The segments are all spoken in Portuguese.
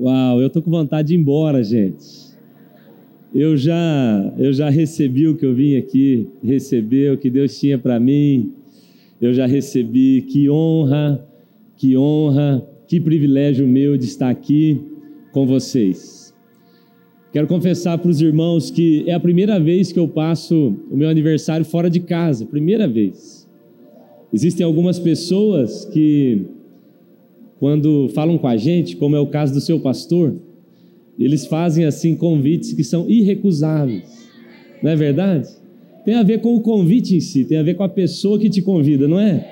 Uau, eu tô com vontade de ir embora, gente. Eu já, eu já recebi o que eu vim aqui receber, o que Deus tinha para mim. Eu já recebi. Que honra, que honra, que privilégio meu de estar aqui com vocês. Quero confessar para os irmãos que é a primeira vez que eu passo o meu aniversário fora de casa, primeira vez. Existem algumas pessoas que quando falam com a gente, como é o caso do seu pastor, eles fazem assim convites que são irrecusáveis. Não é verdade? Tem a ver com o convite em si, tem a ver com a pessoa que te convida, não é?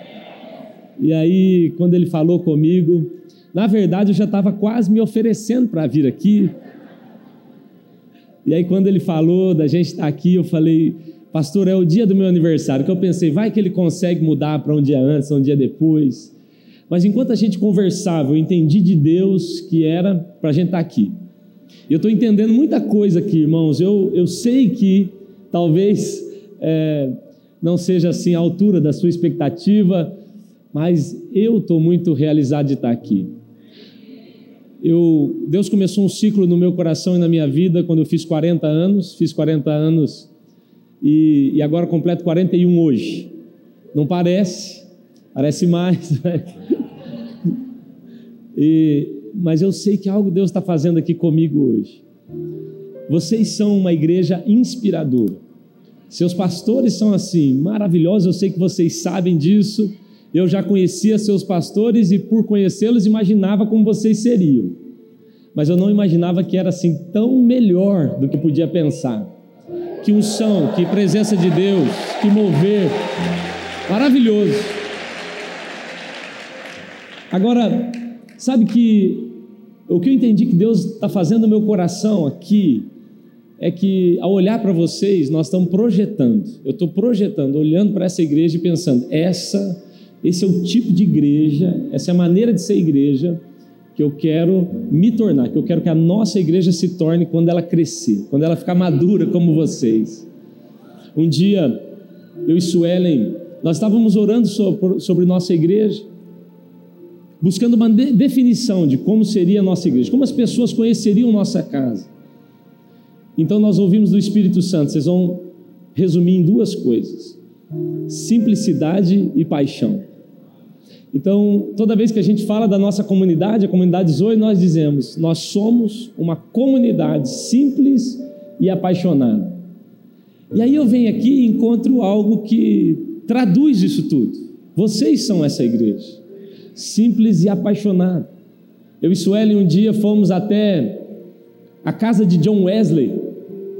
E aí, quando ele falou comigo, na verdade eu já estava quase me oferecendo para vir aqui. E aí, quando ele falou da gente estar aqui, eu falei, pastor, é o dia do meu aniversário, que eu pensei, vai que ele consegue mudar para um dia antes, um dia depois. Mas enquanto a gente conversava, eu entendi de Deus que era para a gente estar tá aqui. E eu estou entendendo muita coisa aqui, irmãos. Eu, eu sei que talvez é, não seja assim a altura da sua expectativa, mas eu estou muito realizado de estar tá aqui. Eu, Deus começou um ciclo no meu coração e na minha vida quando eu fiz 40 anos. Fiz 40 anos e, e agora completo 41 hoje. Não parece, parece mais. Né? E, mas eu sei que algo Deus está fazendo aqui comigo hoje. Vocês são uma igreja inspiradora. Seus pastores são assim, maravilhosos, eu sei que vocês sabem disso. Eu já conhecia seus pastores e, por conhecê-los, imaginava como vocês seriam. Mas eu não imaginava que era assim tão melhor do que podia pensar. Que unção, que presença de Deus, que mover. Maravilhoso. Agora, Sabe que o que eu entendi que Deus está fazendo no meu coração aqui é que ao olhar para vocês, nós estamos projetando. Eu estou projetando, olhando para essa igreja e pensando: essa, esse é o tipo de igreja, essa é a maneira de ser igreja que eu quero me tornar, que eu quero que a nossa igreja se torne quando ela crescer, quando ela ficar madura como vocês. Um dia, eu e Suelen, nós estávamos orando sobre, sobre nossa igreja buscando uma de definição de como seria a nossa igreja, como as pessoas conheceriam nossa casa. Então nós ouvimos do Espírito Santo, vocês vão resumir em duas coisas: simplicidade e paixão. Então, toda vez que a gente fala da nossa comunidade, a comunidade Zoe, nós dizemos: nós somos uma comunidade simples e apaixonada. E aí eu venho aqui e encontro algo que traduz isso tudo. Vocês são essa igreja simples e apaixonado. Eu e Sueli um dia fomos até a casa de John Wesley,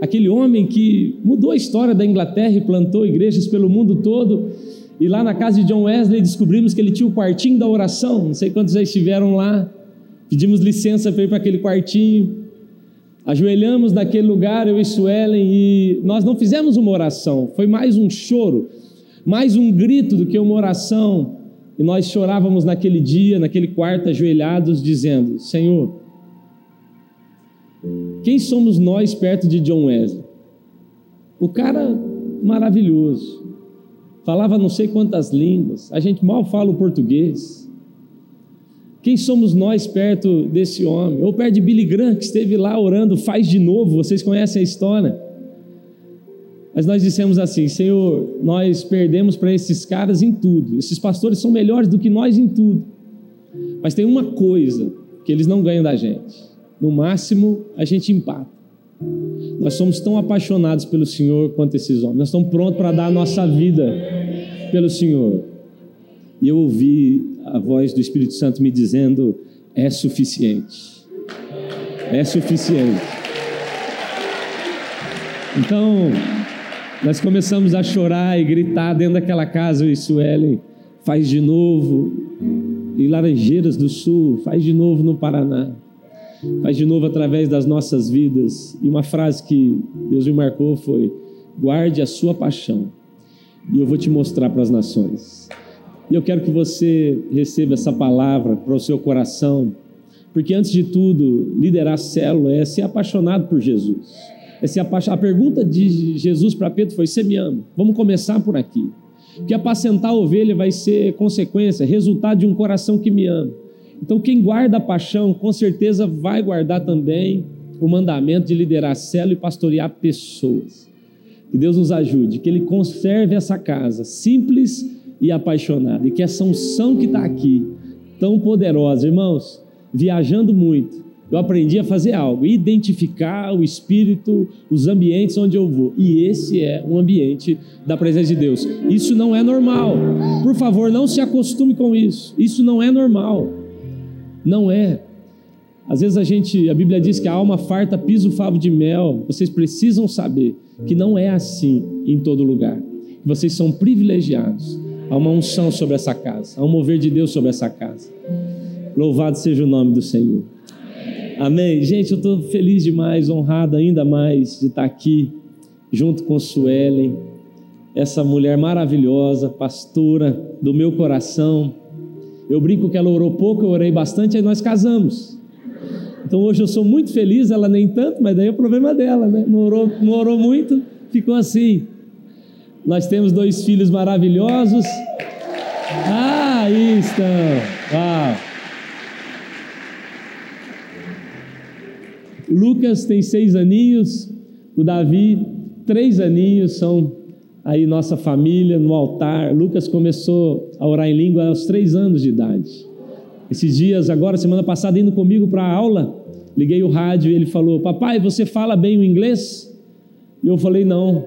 aquele homem que mudou a história da Inglaterra e plantou igrejas pelo mundo todo. E lá na casa de John Wesley descobrimos que ele tinha o quartinho da oração. Não sei quantos já estiveram lá. Pedimos licença para ir para aquele quartinho. Ajoelhamos naquele lugar, eu e Suelen, e nós não fizemos uma oração, foi mais um choro, mais um grito do que uma oração. E nós chorávamos naquele dia, naquele quarto, ajoelhados, dizendo: Senhor, quem somos nós perto de John Wesley? O cara maravilhoso, falava não sei quantas línguas, a gente mal fala o português. Quem somos nós perto desse homem? Ou perto de Billy Graham, que esteve lá orando, faz de novo, vocês conhecem a história. Mas nós dissemos assim: Senhor, nós perdemos para esses caras em tudo. Esses pastores são melhores do que nós em tudo. Mas tem uma coisa que eles não ganham da gente. No máximo, a gente empata. Nós somos tão apaixonados pelo Senhor quanto esses homens. Nós estamos prontos para dar a nossa vida pelo Senhor. E eu ouvi a voz do Espírito Santo me dizendo: é suficiente. É suficiente. Então, nós começamos a chorar e gritar dentro daquela casa, eu e Suelen, faz de novo em Laranjeiras do Sul, faz de novo no Paraná, faz de novo através das nossas vidas. E uma frase que Deus me marcou foi: guarde a sua paixão e eu vou te mostrar para as nações. E eu quero que você receba essa palavra para o seu coração, porque antes de tudo, liderar a célula é ser apaixonado por Jesus. Essa é a, a pergunta de Jesus para Pedro foi: Você me ama? Vamos começar por aqui. Porque apacentar a ovelha vai ser consequência, resultado de um coração que me ama. Então, quem guarda a paixão, com certeza vai guardar também o mandamento de liderar célula e pastorear pessoas. Que Deus nos ajude, que Ele conserve essa casa simples e apaixonada, e que essa unção que está aqui, tão poderosa, irmãos, viajando muito, eu aprendi a fazer algo, identificar o espírito, os ambientes onde eu vou. E esse é um ambiente da presença de Deus. Isso não é normal. Por favor, não se acostume com isso. Isso não é normal. Não é. Às vezes a gente, a Bíblia diz que a alma farta pisa o favo de mel. Vocês precisam saber que não é assim em todo lugar. Vocês são privilegiados. Há uma unção sobre essa casa, há um mover de Deus sobre essa casa. Louvado seja o nome do Senhor. Amém. Gente, eu estou feliz demais, honrado ainda mais de estar aqui junto com Suelen, essa mulher maravilhosa, pastora do meu coração. Eu brinco que ela orou pouco, eu orei bastante, aí nós casamos. Então hoje eu sou muito feliz, ela nem tanto, mas daí é o problema dela, né? Não orou, não orou muito, ficou assim. Nós temos dois filhos maravilhosos. Ah, aí estão. Uau. Lucas tem seis aninhos, o Davi, três aninhos, são aí nossa família no altar. Lucas começou a orar em língua aos três anos de idade. Esses dias, agora, semana passada, indo comigo para a aula, liguei o rádio e ele falou: Papai, você fala bem o inglês? E eu falei: Não,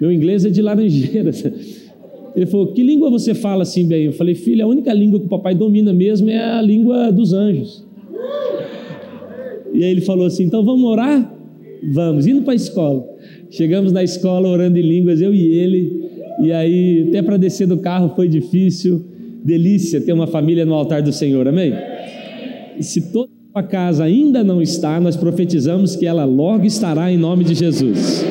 meu inglês é de laranjeiras. Ele falou: Que língua você fala assim bem? Eu falei: Filho, a única língua que o papai domina mesmo é a língua dos anjos. E aí ele falou assim: então vamos orar? Vamos, indo para a escola. Chegamos na escola orando em línguas, eu e ele. E aí, até para descer do carro foi difícil. Delícia ter uma família no altar do Senhor, amém? Se toda a casa ainda não está, nós profetizamos que ela logo estará em nome de Jesus.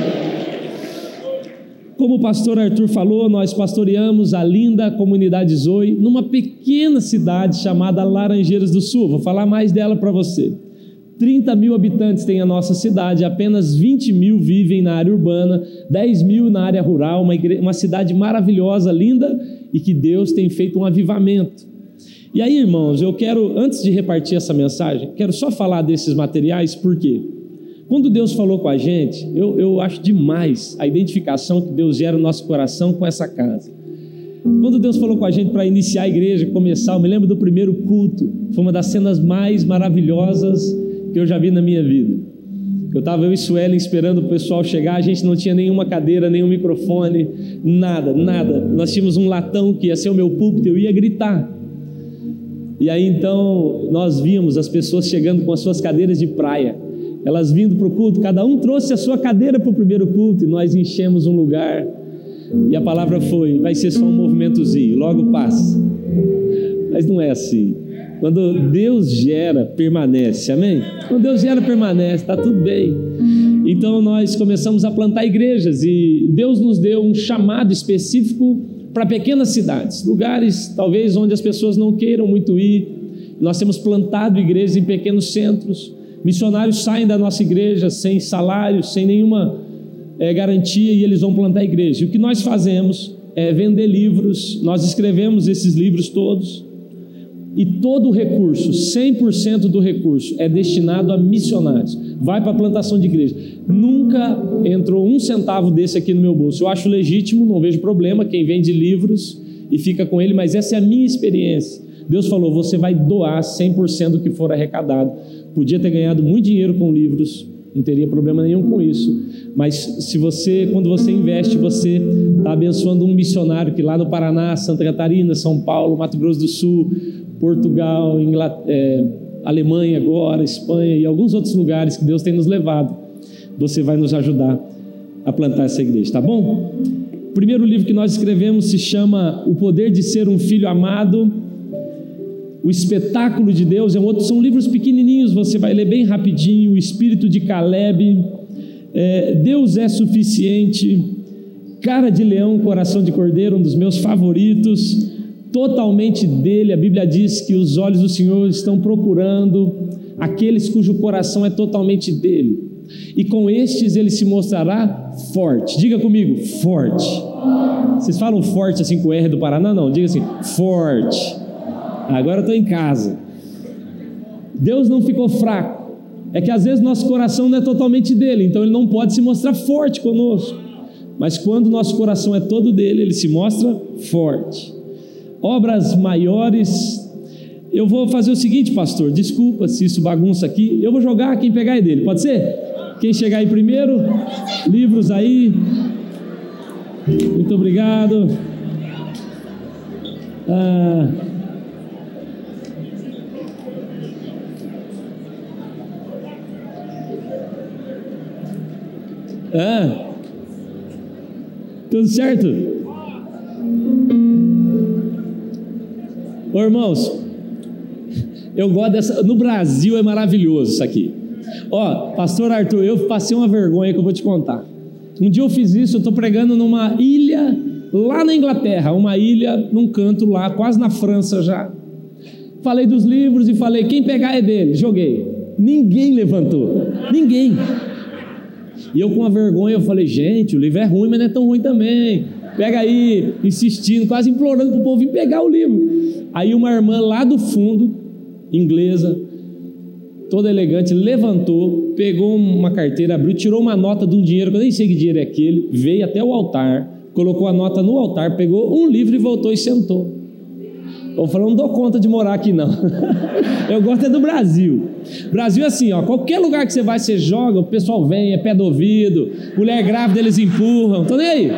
Como o pastor Arthur falou, nós pastoreamos a linda comunidade Zoe numa pequena cidade chamada Laranjeiras do Sul. Vou falar mais dela para você. 30 mil habitantes tem a nossa cidade, apenas 20 mil vivem na área urbana, 10 mil na área rural, uma, uma cidade maravilhosa, linda e que Deus tem feito um avivamento. E aí, irmãos, eu quero, antes de repartir essa mensagem, quero só falar desses materiais, porque quando Deus falou com a gente, eu, eu acho demais a identificação que Deus gera no nosso coração com essa casa. Quando Deus falou com a gente para iniciar a igreja, começar, eu me lembro do primeiro culto, foi uma das cenas mais maravilhosas eu já vi na minha vida. Eu estava eu e Suelen esperando o pessoal chegar, a gente não tinha nenhuma cadeira, nenhum microfone, nada, nada. Nós tínhamos um latão que ia ser o meu púlpito, eu ia gritar. E aí então nós vimos as pessoas chegando com as suas cadeiras de praia, elas vindo para o culto, cada um trouxe a sua cadeira para o primeiro culto e nós enchemos um lugar. E a palavra foi: vai ser só um movimentozinho, logo passa. Mas não é assim. Quando Deus gera, permanece, amém? Quando Deus gera, permanece, está tudo bem. Então nós começamos a plantar igrejas e Deus nos deu um chamado específico para pequenas cidades, lugares talvez onde as pessoas não queiram muito ir. Nós temos plantado igrejas em pequenos centros. Missionários saem da nossa igreja sem salário, sem nenhuma é, garantia e eles vão plantar igreja. E o que nós fazemos é vender livros. Nós escrevemos esses livros todos e todo o recurso, 100% do recurso, é destinado a missionários. Vai para a plantação de igreja. Nunca entrou um centavo desse aqui no meu bolso. Eu acho legítimo, não vejo problema quem vende livros e fica com ele, mas essa é a minha experiência. Deus falou: você vai doar 100% do que for arrecadado. Podia ter ganhado muito dinheiro com livros, não teria problema nenhum com isso. Mas se você, quando você investe, você está abençoando um missionário que lá no Paraná, Santa Catarina, São Paulo, Mato Grosso do Sul, Portugal, é, Alemanha agora, Espanha e alguns outros lugares que Deus tem nos levado. Você vai nos ajudar a plantar essa igreja, tá bom? O primeiro livro que nós escrevemos se chama O Poder de Ser um Filho Amado. O Espetáculo de Deus é um outro, são livros pequenininhos, você vai ler bem rapidinho. O Espírito de Caleb, é, Deus é Suficiente, Cara de Leão, Coração de Cordeiro, um dos meus favoritos totalmente dele. A Bíblia diz que os olhos do Senhor estão procurando aqueles cujo coração é totalmente dele. E com estes ele se mostrará forte. Diga comigo, forte. Vocês falam forte assim com o R do Paraná? Não, diga assim, forte. Agora estou em casa. Deus não ficou fraco. É que às vezes nosso coração não é totalmente dele, então ele não pode se mostrar forte conosco. Mas quando nosso coração é todo dele, ele se mostra forte. Obras maiores. Eu vou fazer o seguinte, pastor, desculpa se isso bagunça aqui. Eu vou jogar, quem pegar é dele, pode ser? Quem chegar aí primeiro, livros aí. Muito obrigado. Ah, Ah, tudo certo? Ô, irmãos, eu gosto dessa. No Brasil é maravilhoso isso aqui. Ó, Pastor Arthur, eu passei uma vergonha que eu vou te contar. Um dia eu fiz isso, eu estou pregando numa ilha lá na Inglaterra, uma ilha num canto lá, quase na França já. Falei dos livros e falei: quem pegar é dele. Joguei. Ninguém levantou. Ninguém. E eu com a vergonha, eu falei, gente, o livro é ruim, mas não é tão ruim também. Pega aí, insistindo, quase implorando para o povo vir pegar o livro. Aí uma irmã lá do fundo, inglesa, toda elegante, levantou, pegou uma carteira, abriu, tirou uma nota de um dinheiro, que eu nem sei que dinheiro é aquele, veio até o altar, colocou a nota no altar, pegou um livro e voltou e sentou. Eu falei, não dou conta de morar aqui não. eu gosto é do Brasil. Brasil é assim, ó, qualquer lugar que você vai, você joga, o pessoal vem, é pé do ouvido, mulher grávida eles empurram, tô nem aí.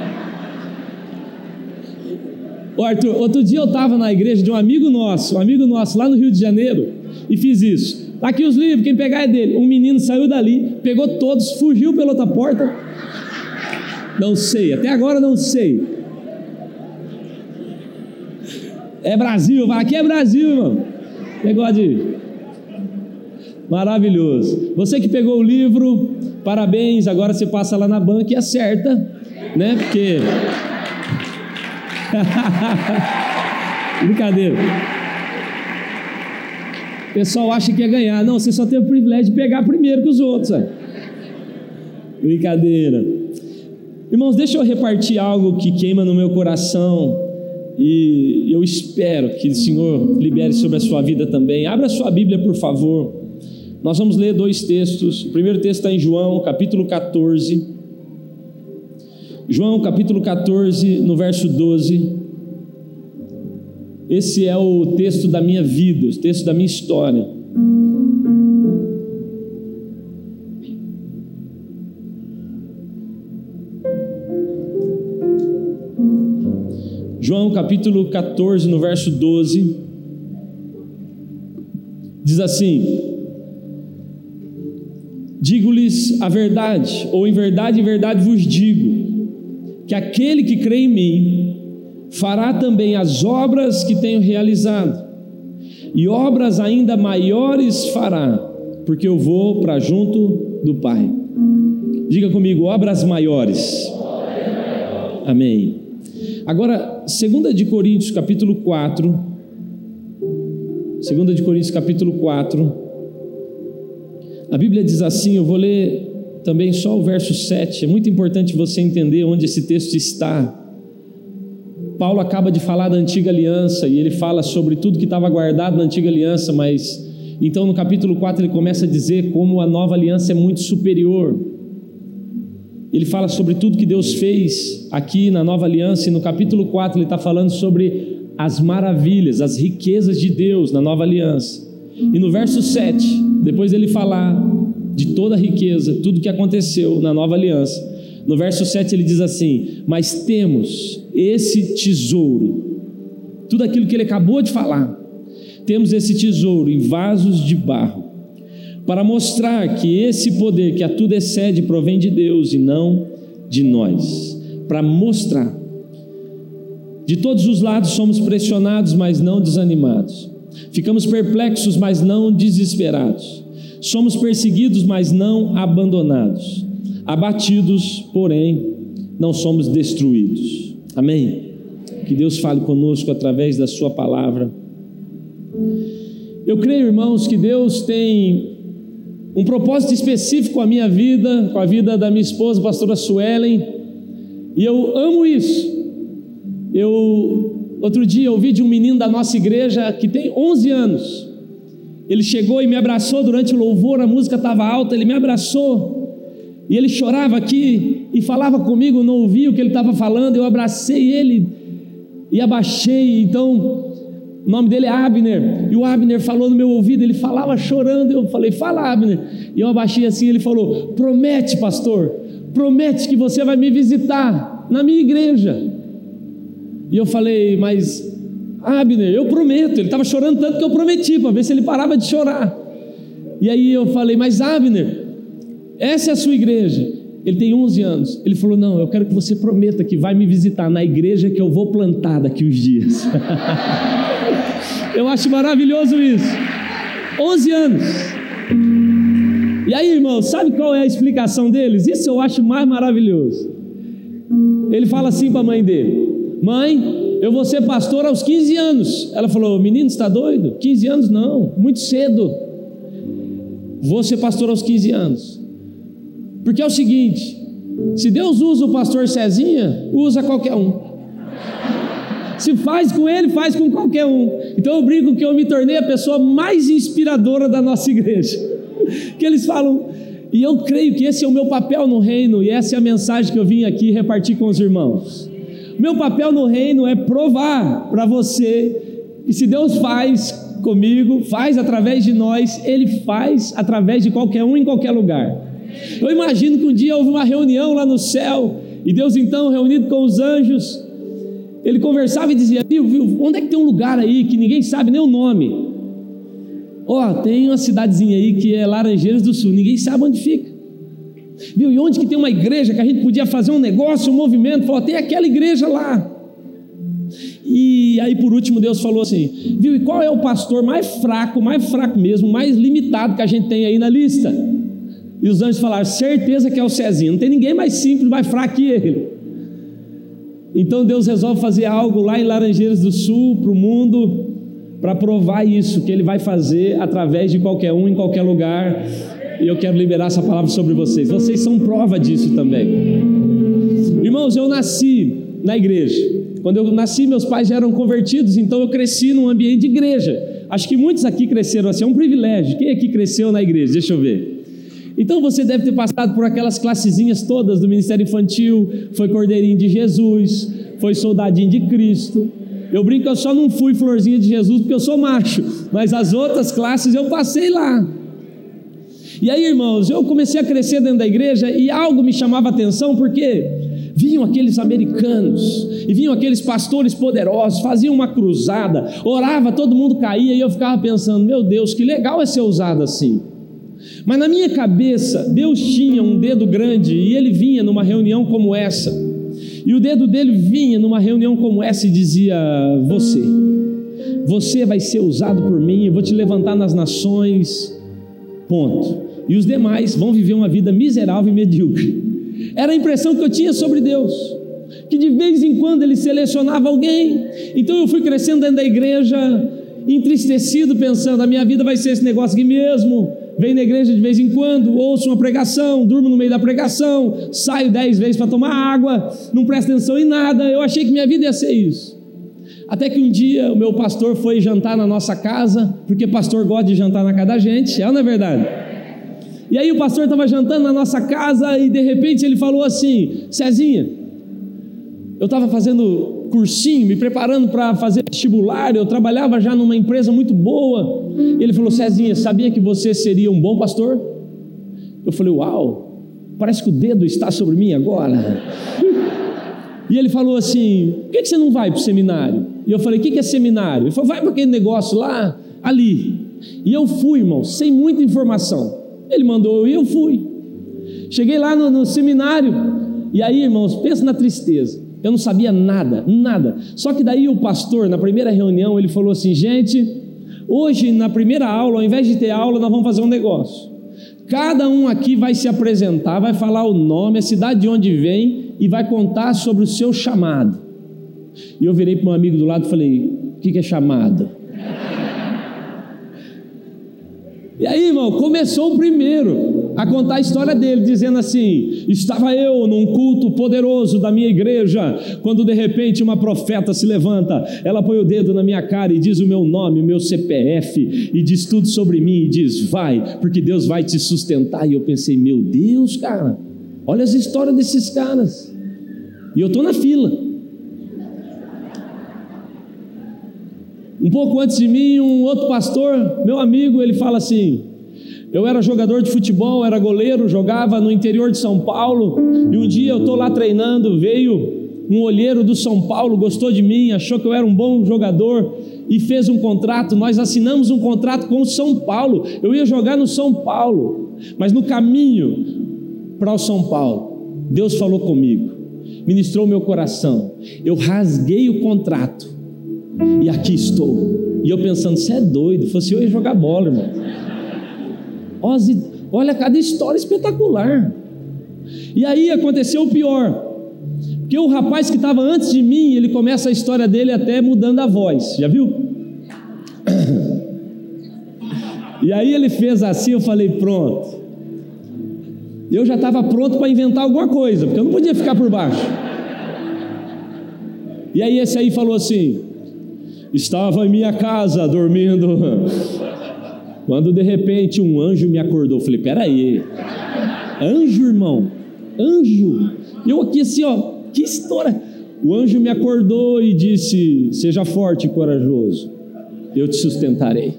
Ô Arthur, outro dia eu estava na igreja de um amigo nosso, um amigo nosso lá no Rio de Janeiro, e fiz isso. Tá aqui os livros, quem pegar é dele. Um menino saiu dali, pegou todos, fugiu pela outra porta. Não sei, até agora não sei. É Brasil, aqui é Brasil, irmão. Negócio de. Maravilhoso. Você que pegou o livro, parabéns. Agora você passa lá na banca e acerta, né? Porque. Brincadeira. O pessoal acha que ia ganhar. Não, você só tem o privilégio de pegar primeiro que os outros. Sabe? Brincadeira. Irmãos, deixa eu repartir algo que queima no meu coração e eu espero que o Senhor libere sobre a sua vida também. Abra a sua Bíblia, por favor. Nós vamos ler dois textos. O primeiro texto está em João, capítulo 14. João, capítulo 14, no verso 12. Esse é o texto da minha vida, o texto da minha história. João capítulo 14, no verso 12, diz assim: Digo-lhes a verdade, ou em verdade, em verdade vos digo, que aquele que crê em mim fará também as obras que tenho realizado, e obras ainda maiores fará, porque eu vou para junto do Pai. Diga comigo, obras maiores. Amém. Agora, 2 de Coríntios, capítulo 4. 2 de Coríntios, capítulo 4. A Bíblia diz assim, eu vou ler também só o verso 7. É muito importante você entender onde esse texto está. Paulo acaba de falar da antiga aliança e ele fala sobre tudo que estava guardado na antiga aliança, mas então no capítulo 4 ele começa a dizer como a nova aliança é muito superior. Ele fala sobre tudo que Deus fez aqui na nova aliança, e no capítulo 4 ele está falando sobre as maravilhas, as riquezas de Deus na nova aliança. E no verso 7, depois ele falar de toda a riqueza, tudo que aconteceu na nova aliança, no verso 7 ele diz assim: Mas temos esse tesouro, tudo aquilo que ele acabou de falar, temos esse tesouro em vasos de barro para mostrar que esse poder que a tudo excede provém de Deus e não de nós. Para mostrar. De todos os lados somos pressionados, mas não desanimados. Ficamos perplexos, mas não desesperados. Somos perseguidos, mas não abandonados. Abatidos, porém, não somos destruídos. Amém? Que Deus fale conosco através da Sua palavra. Eu creio, irmãos, que Deus tem um propósito específico com a minha vida, com a vida da minha esposa, pastora Suelen, e eu amo isso. Eu outro dia ouvi de um menino da nossa igreja que tem 11 anos. Ele chegou e me abraçou durante o louvor, a música estava alta, ele me abraçou. E ele chorava aqui e falava comigo, não ouvia o que ele estava falando. Eu abracei ele e abaixei. Então, o nome dele é Abner. E o Abner falou no meu ouvido, ele falava chorando. Eu falei, fala, Abner. E eu abaixei assim, ele falou: promete, pastor, promete que você vai me visitar na minha igreja. E eu falei, mas Abner, eu prometo. Ele estava chorando tanto que eu prometi, para ver se ele parava de chorar. E aí eu falei, mas Abner, essa é a sua igreja. Ele tem 11 anos. Ele falou: Não, eu quero que você prometa que vai me visitar na igreja que eu vou plantar daqui uns dias. eu acho maravilhoso isso. 11 anos. E aí, irmão, sabe qual é a explicação deles? Isso eu acho mais maravilhoso. Ele fala assim para a mãe dele: Mãe, eu vou ser pastor aos 15 anos. Ela falou: Menino, está doido? 15 anos não, muito cedo. Vou ser pastor aos 15 anos. Porque é o seguinte: se Deus usa o pastor Cezinha, usa qualquer um. Se faz com ele, faz com qualquer um. Então eu brinco que eu me tornei a pessoa mais inspiradora da nossa igreja. Que eles falam, e eu creio que esse é o meu papel no reino, e essa é a mensagem que eu vim aqui repartir com os irmãos. Meu papel no reino é provar para você que se Deus faz comigo, faz através de nós, Ele faz através de qualquer um em qualquer lugar. Eu imagino que um dia houve uma reunião lá no céu, e Deus então, reunido com os anjos, ele conversava e dizia: viu, viu, onde é que tem um lugar aí que ninguém sabe nem o nome? Ó, oh, tem uma cidadezinha aí que é Laranjeiras do Sul, ninguém sabe onde fica. Viu, e onde que tem uma igreja que a gente podia fazer um negócio, um movimento? Falou, tem aquela igreja lá. E aí, por último, Deus falou assim: viu, e qual é o pastor mais fraco, mais fraco mesmo, mais limitado que a gente tem aí na lista? E os anjos falaram: certeza que é o Cezinho, não tem ninguém mais simples, mais fraco que ele. Então Deus resolve fazer algo lá em Laranjeiras do Sul, para o mundo, para provar isso, que Ele vai fazer através de qualquer um, em qualquer lugar. E eu quero liberar essa palavra sobre vocês. Vocês são prova disso também. Irmãos, eu nasci na igreja. Quando eu nasci, meus pais já eram convertidos, então eu cresci num ambiente de igreja. Acho que muitos aqui cresceram assim, é um privilégio. Quem aqui cresceu na igreja? Deixa eu ver. Então você deve ter passado por aquelas classezinhas todas do Ministério Infantil, foi Cordeirinho de Jesus, foi Soldadinho de Cristo. Eu brinco eu só não fui Florzinha de Jesus porque eu sou macho, mas as outras classes eu passei lá. E aí, irmãos, eu comecei a crescer dentro da igreja e algo me chamava atenção porque vinham aqueles americanos e vinham aqueles pastores poderosos, faziam uma cruzada, orava, todo mundo caía e eu ficava pensando: meu Deus, que legal é ser usado assim. Mas na minha cabeça, Deus tinha um dedo grande e ele vinha numa reunião como essa. E o dedo dele vinha numa reunião como essa e dizia: Você, você vai ser usado por mim, eu vou te levantar nas nações. Ponto. E os demais vão viver uma vida miserável e medíocre. Era a impressão que eu tinha sobre Deus. Que de vez em quando ele selecionava alguém. Então eu fui crescendo dentro da igreja, entristecido, pensando: a minha vida vai ser esse negócio aqui mesmo venho na igreja de vez em quando, ouço uma pregação, durmo no meio da pregação, saio dez vezes para tomar água, não presto atenção em nada. Eu achei que minha vida ia ser isso. Até que um dia o meu pastor foi jantar na nossa casa, porque pastor gosta de jantar na casa da gente, é ou não é verdade? E aí o pastor estava jantando na nossa casa e de repente ele falou assim: Cezinha, eu estava fazendo cursinho, me preparando para fazer vestibular, eu trabalhava já numa empresa muito boa. Ele falou: Cezinha, sabia que você seria um bom pastor? Eu falei: Uau, parece que o dedo está sobre mim agora. E ele falou assim: Por que você não vai para o seminário? E eu falei: O que é seminário? Ele falou: Vai para aquele negócio lá, ali. E eu fui, irmão, sem muita informação. Ele mandou e eu fui. Cheguei lá no, no seminário, e aí, irmãos, pensa na tristeza. Eu não sabia nada, nada. Só que daí o pastor, na primeira reunião, ele falou assim: gente, hoje na primeira aula, ao invés de ter aula, nós vamos fazer um negócio. Cada um aqui vai se apresentar, vai falar o nome, a cidade de onde vem e vai contar sobre o seu chamado. E eu virei para um amigo do lado e falei: o que, que é chamado? E aí, irmão, começou o primeiro. a contar a história dele, dizendo assim: Estava eu num culto poderoso da minha igreja, quando de repente uma profeta se levanta, ela põe o dedo na minha cara e diz o meu nome, o meu CPF, e diz tudo sobre mim, e diz: Vai, porque Deus vai te sustentar. E eu pensei: Meu Deus, cara, olha as histórias desses caras, e eu estou na fila. Um pouco antes de mim, um outro pastor, meu amigo, ele fala assim: eu era jogador de futebol, era goleiro, jogava no interior de São Paulo, e um dia eu estou lá treinando, veio um olheiro do São Paulo, gostou de mim, achou que eu era um bom jogador e fez um contrato. Nós assinamos um contrato com o São Paulo. Eu ia jogar no São Paulo, mas no caminho para o São Paulo, Deus falou comigo, ministrou meu coração. Eu rasguei o contrato e aqui estou. E eu pensando, você é doido, fosse eu ia jogar bola, irmão. Olha cada história espetacular. E aí aconteceu o pior. Porque o rapaz que estava antes de mim, ele começa a história dele até mudando a voz. Já viu? E aí ele fez assim, eu falei, pronto. Eu já estava pronto para inventar alguma coisa, porque eu não podia ficar por baixo. E aí esse aí falou assim: Estava em minha casa dormindo. Quando de repente um anjo me acordou, falei: peraí, anjo, irmão, anjo. Eu aqui assim, ó, que história. O anjo me acordou e disse: Seja forte e corajoso, eu te sustentarei.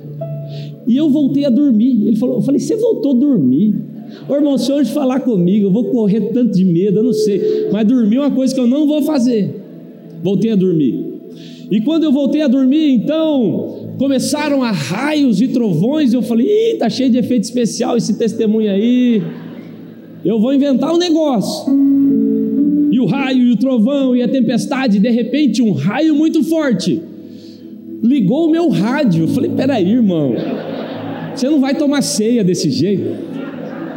E eu voltei a dormir. Ele falou: Eu falei, Você voltou a dormir? Ô irmão, se hoje falar comigo, eu vou correr tanto de medo, eu não sei. Mas dormir é uma coisa que eu não vou fazer. Voltei a dormir. E quando eu voltei a dormir, então começaram a raios e trovões. E eu falei: Ih, tá cheio de efeito especial esse testemunho aí. Eu vou inventar um negócio. E o raio e o trovão e a tempestade, de repente, um raio muito forte ligou o meu rádio. Eu falei: Peraí, irmão, você não vai tomar ceia desse jeito.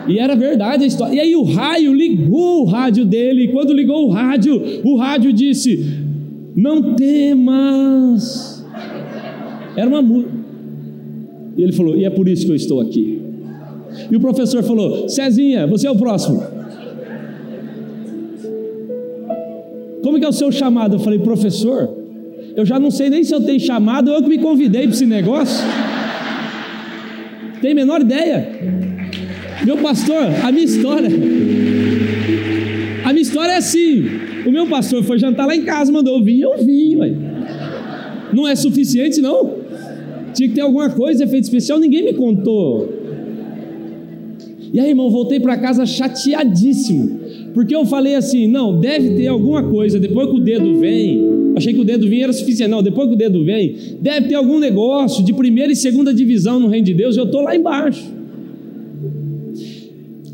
E era verdade a história. E aí o raio ligou o rádio dele. E quando ligou o rádio, o rádio disse: não temas. Era uma música. E ele falou: E é por isso que eu estou aqui. E o professor falou: Cezinha, você é o próximo. Como que é o seu chamado? Eu falei: Professor, eu já não sei nem se eu tenho chamado, eu que me convidei para esse negócio. Tem menor ideia? Meu pastor, a minha história. A minha história é assim. O meu pastor foi jantar lá em casa, mandou vir, eu vim, ué. Não é suficiente, não? Tinha que ter alguma coisa, efeito especial, ninguém me contou. E aí, irmão, voltei para casa chateadíssimo, porque eu falei assim: não, deve ter alguma coisa, depois que o dedo vem, achei que o dedo vinha era suficiente, não, depois que o dedo vem, deve ter algum negócio de primeira e segunda divisão no reino de Deus, eu estou lá embaixo.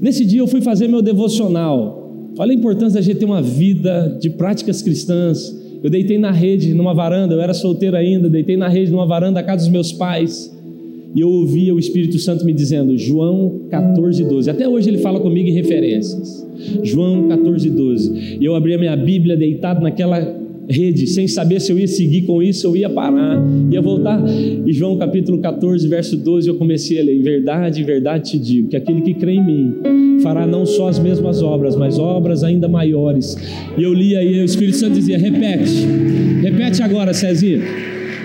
Nesse dia eu fui fazer meu devocional, Olha a importância da gente ter uma vida de práticas cristãs. Eu deitei na rede, numa varanda, eu era solteiro ainda, deitei na rede, numa varanda da casa dos meus pais. E eu ouvia o Espírito Santo me dizendo, João 14, 12. Até hoje ele fala comigo em referências. João 14, 12. E eu abri a minha Bíblia deitado naquela rede, sem saber se eu ia seguir com isso, eu ia parar, ia voltar. E João capítulo 14, verso 12, eu comecei a ler: Em verdade, em verdade te digo, que aquele que crê em mim fará não só as mesmas obras, mas obras ainda maiores. E eu li aí, o Espírito Santo dizia: Repete, repete agora, Cezinha.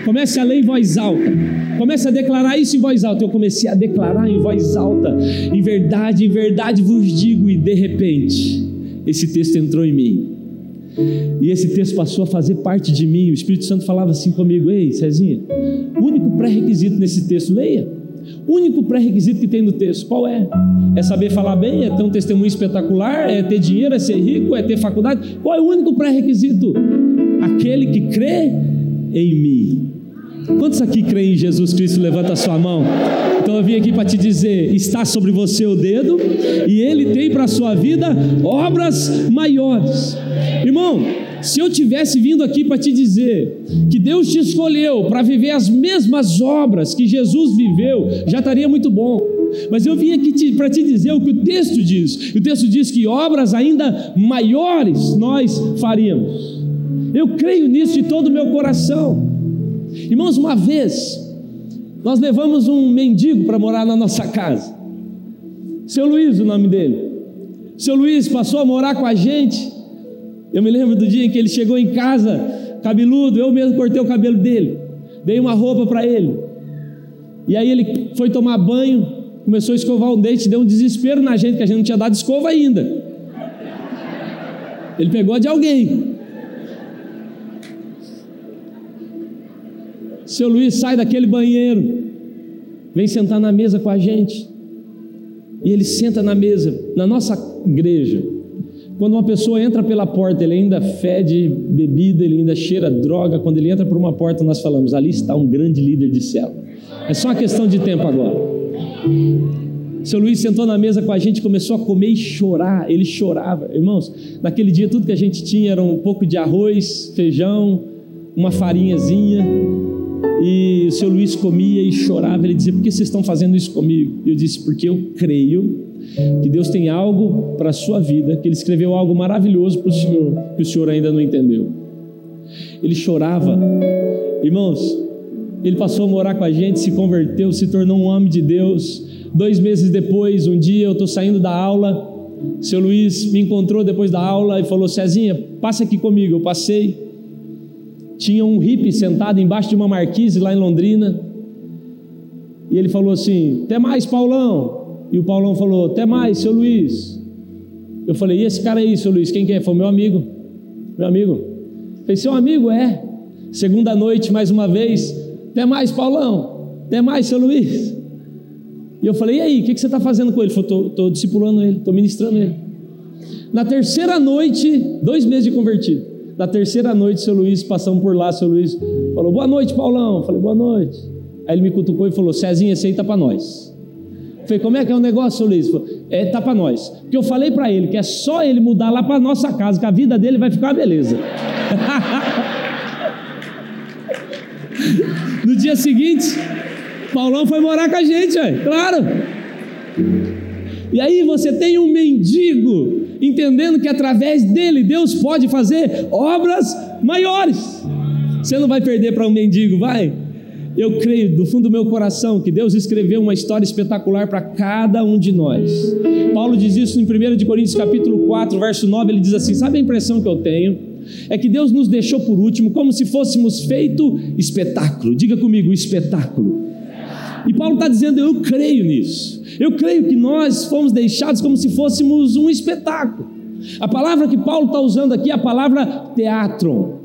Comece a ler em voz alta. Comece a declarar isso em voz alta. Eu comecei a declarar em voz alta. Em verdade, em verdade vos digo, e de repente, esse texto entrou em mim. E esse texto passou a fazer parte de mim. O Espírito Santo falava assim comigo: Ei, Cezinha, o único pré-requisito nesse texto, leia. O único pré-requisito que tem no texto, qual é? É saber falar bem? É ter um testemunho espetacular? É ter dinheiro? É ser rico? É ter faculdade? Qual é o único pré-requisito? Aquele que crê em mim. Quantos aqui creem em Jesus Cristo? Levanta a sua mão. Então eu vim aqui para te dizer: está sobre você o dedo, e Ele tem para a sua vida obras maiores. Irmão, se eu tivesse vindo aqui para te dizer que Deus te escolheu para viver as mesmas obras que Jesus viveu, já estaria muito bom. Mas eu vim aqui para te dizer o que o texto diz. O texto diz que obras ainda maiores nós faríamos. Eu creio nisso de todo o meu coração. Irmãos, uma vez nós levamos um mendigo para morar na nossa casa. Seu Luiz, o nome dele. Seu Luiz passou a morar com a gente. Eu me lembro do dia em que ele chegou em casa, cabeludo, eu mesmo cortei o cabelo dele, dei uma roupa para ele. E aí ele foi tomar banho, começou a escovar o dente, deu um desespero na gente, que a gente não tinha dado escova ainda. Ele pegou de alguém. Seu Luiz sai daquele banheiro, vem sentar na mesa com a gente. E ele senta na mesa, na nossa igreja. Quando uma pessoa entra pela porta, ele ainda fede bebida, ele ainda cheira droga. Quando ele entra por uma porta, nós falamos: ali está um grande líder de céu. É só uma questão de tempo agora. Seu Luiz sentou na mesa com a gente, começou a comer e chorar. Ele chorava, irmãos. Naquele dia, tudo que a gente tinha era um pouco de arroz, feijão, uma farinhazinha e o seu Luiz comia e chorava. Ele dizia: Por que vocês estão fazendo isso comigo? E eu disse: Porque eu creio que Deus tem algo para a sua vida, que Ele escreveu algo maravilhoso para o Senhor, que o Senhor ainda não entendeu. Ele chorava, irmãos. Ele passou a morar com a gente, se converteu, se tornou um homem de Deus. Dois meses depois, um dia eu estou saindo da aula, seu Luiz me encontrou depois da aula e falou: Cezinha, passa aqui comigo. Eu passei tinha um hippie sentado embaixo de uma marquise lá em Londrina. E ele falou assim: Até mais, Paulão. E o Paulão falou: Até mais, seu Luiz. Eu falei: E esse cara aí, seu Luiz? Quem que é? Foi meu amigo. Meu amigo. falei: Seu amigo é. Segunda noite, mais uma vez: Até mais, Paulão. Até mais, seu Luiz. E eu falei: E aí, o que, que você está fazendo com ele? Ele falou: Estou discipulando ele, estou ministrando ele. Na terceira noite, dois meses de convertido. Na terceira noite, seu Luiz, passamos por lá, seu Luiz falou: Boa noite, Paulão. Eu falei: Boa noite. Aí ele me cutucou e falou: Cezinha, esse aí tá para nós. Eu falei: Como é que é o negócio, seu Luiz? Falei, é, tá para nós. Porque eu falei para ele que é só ele mudar lá para nossa casa, que a vida dele vai ficar uma beleza. no dia seguinte, Paulão foi morar com a gente, claro. E aí você tem um mendigo entendendo que através dele Deus pode fazer obras maiores. Você não vai perder para um mendigo, vai? Eu creio do fundo do meu coração que Deus escreveu uma história espetacular para cada um de nós. Paulo diz isso em 1 Coríntios capítulo 4, verso 9, ele diz assim: "Sabe a impressão que eu tenho? É que Deus nos deixou por último como se fôssemos feito espetáculo. Diga comigo, espetáculo. E Paulo está dizendo: Eu creio nisso. Eu creio que nós fomos deixados como se fôssemos um espetáculo. A palavra que Paulo está usando aqui é a palavra teatro.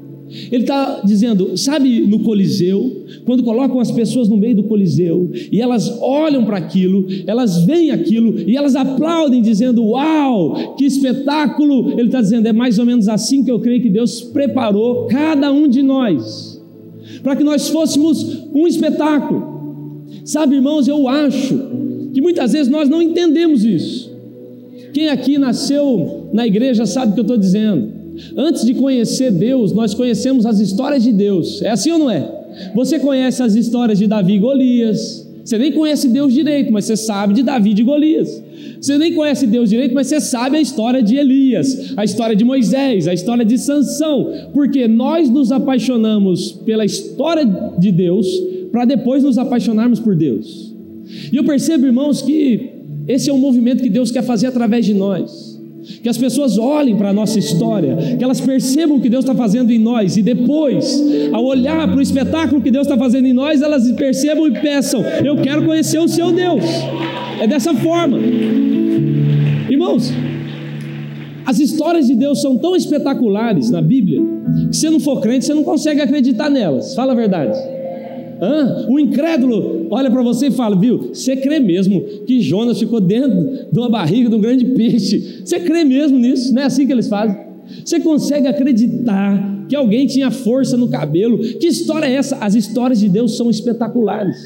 Ele está dizendo, sabe, no Coliseu, quando colocam as pessoas no meio do Coliseu e elas olham para aquilo, elas veem aquilo e elas aplaudem, dizendo: Uau, que espetáculo! Ele está dizendo, é mais ou menos assim que eu creio que Deus preparou cada um de nós, para que nós fôssemos um espetáculo. Sabe, irmãos, eu acho que muitas vezes nós não entendemos isso. Quem aqui nasceu na igreja sabe o que eu estou dizendo. Antes de conhecer Deus, nós conhecemos as histórias de Deus. É assim ou não é? Você conhece as histórias de Davi e Golias. Você nem conhece Deus direito, mas você sabe de Davi e Golias. Você nem conhece Deus direito, mas você sabe a história de Elias, a história de Moisés, a história de Sansão, porque nós nos apaixonamos pela história de Deus para depois nos apaixonarmos por Deus. E eu percebo, irmãos, que esse é um movimento que Deus quer fazer através de nós. Que as pessoas olhem para a nossa história, que elas percebam o que Deus está fazendo em nós, e depois, ao olhar para o espetáculo que Deus está fazendo em nós, elas percebam e peçam: Eu quero conhecer o seu Deus. É dessa forma, irmãos. As histórias de Deus são tão espetaculares na Bíblia que se não for crente, você não consegue acreditar nelas. Fala a verdade. Hã? O incrédulo olha para você e fala: Viu, você crê mesmo que Jonas ficou dentro de uma barriga de um grande peixe? Você crê mesmo nisso? Não é assim que eles fazem? Você consegue acreditar que alguém tinha força no cabelo? Que história é essa? As histórias de Deus são espetaculares.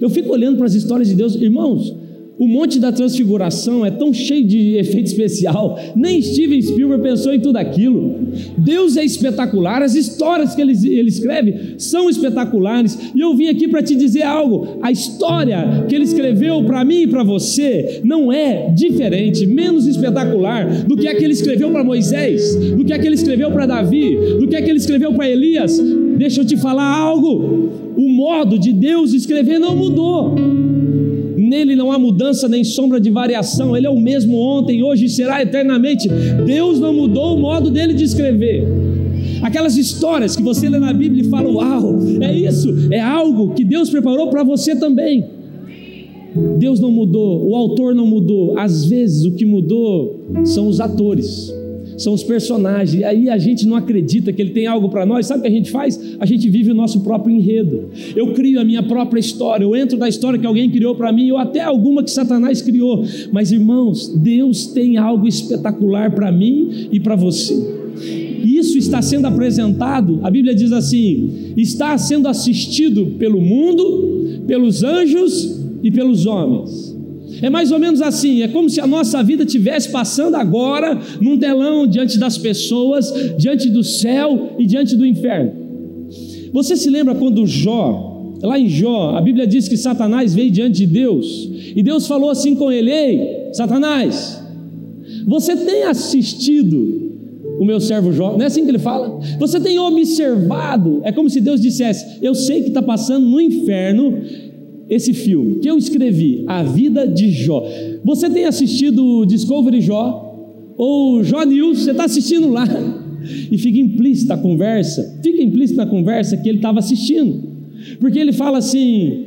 Eu fico olhando para as histórias de Deus, irmãos. O Monte da Transfiguração é tão cheio de efeito especial, nem Steven Spielberg pensou em tudo aquilo. Deus é espetacular, as histórias que ele, ele escreve são espetaculares, e eu vim aqui para te dizer algo: a história que ele escreveu para mim e para você não é diferente, menos espetacular do que a que ele escreveu para Moisés, do que a que ele escreveu para Davi, do que a que ele escreveu para Elias. Deixa eu te falar algo: o modo de Deus escrever não mudou nele não há mudança nem sombra de variação, ele é o mesmo ontem, hoje e será eternamente. Deus não mudou o modo dele de escrever. Aquelas histórias que você lê na Bíblia e fala, uau, é isso, é algo que Deus preparou para você também. Deus não mudou, o autor não mudou, às vezes o que mudou são os atores são os personagens. E aí a gente não acredita que ele tem algo para nós. Sabe o que a gente faz? A gente vive o nosso próprio enredo. Eu crio a minha própria história. Eu entro na história que alguém criou para mim, ou até alguma que Satanás criou. Mas irmãos, Deus tem algo espetacular para mim e para você. Isso está sendo apresentado, a Bíblia diz assim: está sendo assistido pelo mundo, pelos anjos e pelos homens. É mais ou menos assim, é como se a nossa vida estivesse passando agora num telão diante das pessoas, diante do céu e diante do inferno. Você se lembra quando Jó, lá em Jó, a Bíblia diz que Satanás veio diante de Deus e Deus falou assim com ele: Ei, Satanás, você tem assistido o meu servo Jó, não é assim que ele fala? Você tem observado, é como se Deus dissesse: Eu sei que está passando no inferno esse filme que eu escrevi, A Vida de Jó. Você tem assistido Discovery Jó? Ou Jó News? Você está assistindo lá? E fica implícita a conversa, fica implícita na conversa que ele estava assistindo, porque ele fala assim: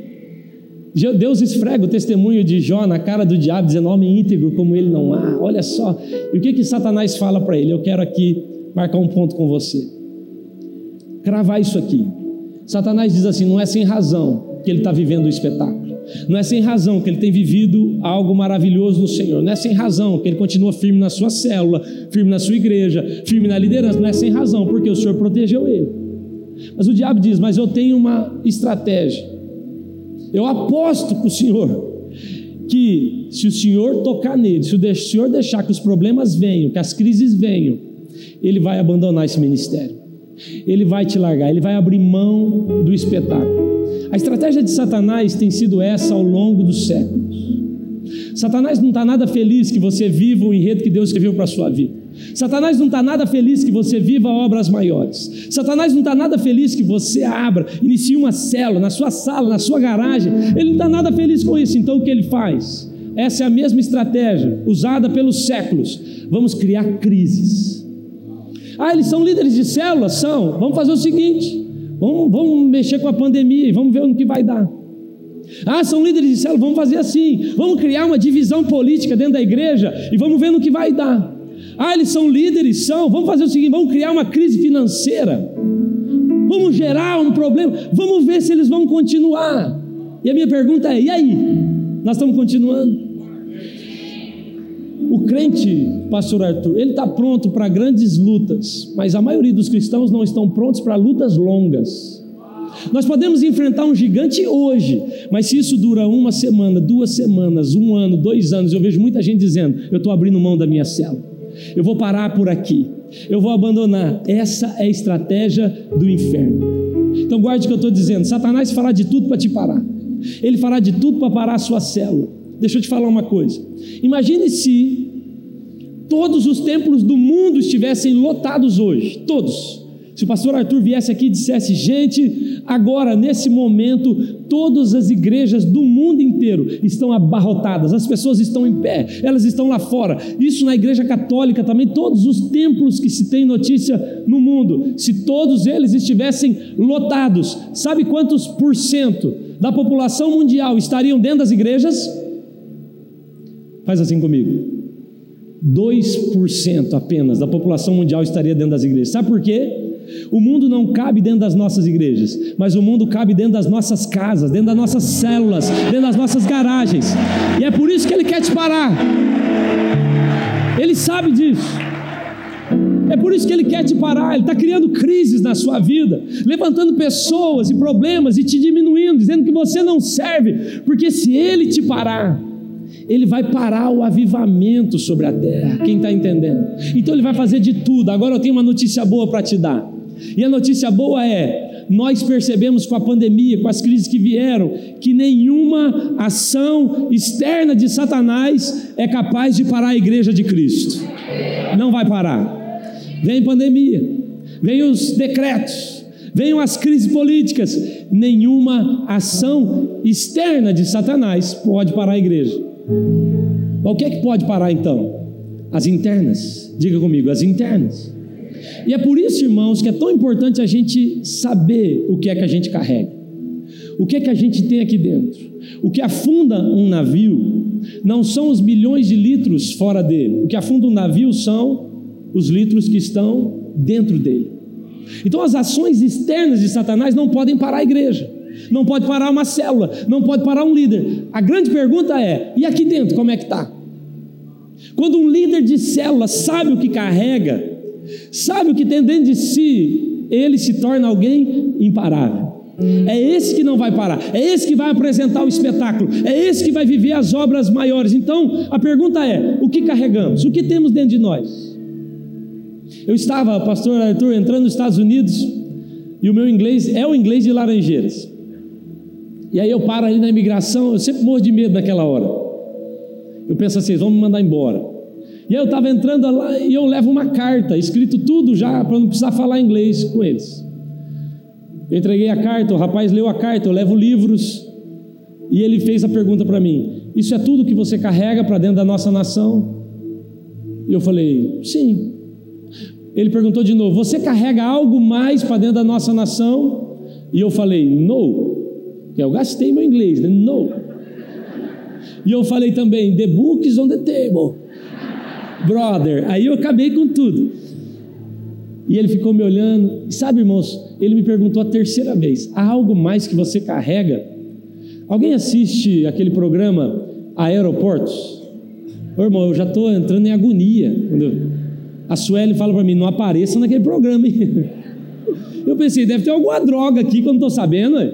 Deus esfrega o testemunho de Jó na cara do diabo, dizendo: homem íntegro como ele não há. Olha só. E o que que Satanás fala para ele? Eu quero aqui marcar um ponto com você, cravar isso aqui. Satanás diz assim: não é sem razão que ele está vivendo o espetáculo. Não é sem razão que ele tem vivido algo maravilhoso no Senhor. Não é sem razão que ele continua firme na sua célula, firme na sua igreja, firme na liderança. Não é sem razão, porque o Senhor protegeu ele. Mas o diabo diz: Mas eu tenho uma estratégia. Eu aposto para o Senhor que se o Senhor tocar nele, se o Senhor deixar que os problemas venham, que as crises venham, ele vai abandonar esse ministério. Ele vai te largar, ele vai abrir mão do espetáculo. A estratégia de Satanás tem sido essa ao longo dos séculos. Satanás não está nada feliz que você viva o enredo que Deus escreveu para a sua vida. Satanás não está nada feliz que você viva obras maiores. Satanás não está nada feliz que você abra, inicie uma célula na sua sala, na sua garagem. Ele não está nada feliz com isso. Então o que ele faz? Essa é a mesma estratégia usada pelos séculos. Vamos criar crises. Ah, eles são líderes de células? São. Vamos fazer o seguinte: Vamos, vamos mexer com a pandemia e vamos ver no que vai dar. Ah, são líderes de célula, vamos fazer assim. Vamos criar uma divisão política dentro da igreja e vamos ver no que vai dar. Ah, eles são líderes, são. Vamos fazer o seguinte: vamos criar uma crise financeira. Vamos gerar um problema. Vamos ver se eles vão continuar. E a minha pergunta é: e aí? Nós estamos continuando? O crente, pastor Arthur, ele está pronto para grandes lutas, mas a maioria dos cristãos não estão prontos para lutas longas. Nós podemos enfrentar um gigante hoje, mas se isso dura uma semana, duas semanas, um ano, dois anos, eu vejo muita gente dizendo: eu estou abrindo mão da minha célula, eu vou parar por aqui, eu vou abandonar. Essa é a estratégia do inferno. Então guarde o que eu estou dizendo: Satanás fará de tudo para te parar, ele fará de tudo para parar a sua célula. Deixa eu te falar uma coisa. Imagine se todos os templos do mundo estivessem lotados hoje, todos. Se o pastor Arthur viesse aqui e dissesse, gente, agora, nesse momento, todas as igrejas do mundo inteiro estão abarrotadas, as pessoas estão em pé, elas estão lá fora. Isso na igreja católica também, todos os templos que se tem notícia no mundo, se todos eles estivessem lotados, sabe quantos por cento da população mundial estariam dentro das igrejas? Faz assim comigo. 2% apenas da população mundial estaria dentro das igrejas. Sabe por quê? O mundo não cabe dentro das nossas igrejas, mas o mundo cabe dentro das nossas casas, dentro das nossas células, dentro das nossas garagens. E é por isso que ele quer te parar. Ele sabe disso. É por isso que ele quer te parar. Ele está criando crises na sua vida, levantando pessoas e problemas e te diminuindo, dizendo que você não serve, porque se ele te parar, ele vai parar o avivamento sobre a terra. Quem está entendendo? Então ele vai fazer de tudo. Agora eu tenho uma notícia boa para te dar. E a notícia boa é: nós percebemos com a pandemia, com as crises que vieram, que nenhuma ação externa de Satanás é capaz de parar a igreja de Cristo. Não vai parar. Vem pandemia, vem os decretos, venham as crises políticas, nenhuma ação externa de Satanás pode parar a igreja. O que é que pode parar então? As internas. Diga comigo, as internas. E é por isso, irmãos, que é tão importante a gente saber o que é que a gente carrega. O que é que a gente tem aqui dentro? O que afunda um navio não são os milhões de litros fora dele. O que afunda um navio são os litros que estão dentro dele. Então as ações externas de Satanás não podem parar a igreja, não pode parar uma célula, não pode parar um líder. A grande pergunta é: e aqui dentro como é que está? Quando um líder de célula sabe o que carrega, sabe o que tem dentro de si, ele se torna alguém imparável. É esse que não vai parar, é esse que vai apresentar o espetáculo, é esse que vai viver as obras maiores. Então, a pergunta é: o que carregamos? O que temos dentro de nós? Eu estava, pastor Arthur, entrando nos Estados Unidos e o meu inglês é o inglês de Laranjeiras. E aí eu paro ali na imigração, eu sempre morro de medo naquela hora. Eu penso assim, vamos me mandar embora. E aí eu estava entrando lá e eu levo uma carta, escrito tudo já, para não precisar falar inglês com eles. Eu entreguei a carta, o rapaz leu a carta, eu levo livros, e ele fez a pergunta para mim: Isso é tudo que você carrega para dentro da nossa nação? E eu falei: Sim. Ele perguntou de novo: Você carrega algo mais para dentro da nossa nação? E eu falei: No. Eu gastei meu inglês, né? No. E eu falei também: The book is on the table. Brother. Aí eu acabei com tudo. E ele ficou me olhando. E sabe, irmãos, ele me perguntou a terceira vez: Há algo mais que você carrega? Alguém assiste aquele programa Aeroportos? Ô, irmão, eu já estou entrando em agonia. A Sueli fala para mim: não apareça naquele programa. Hein? Eu pensei: deve ter alguma droga aqui que eu não estou sabendo. Hein?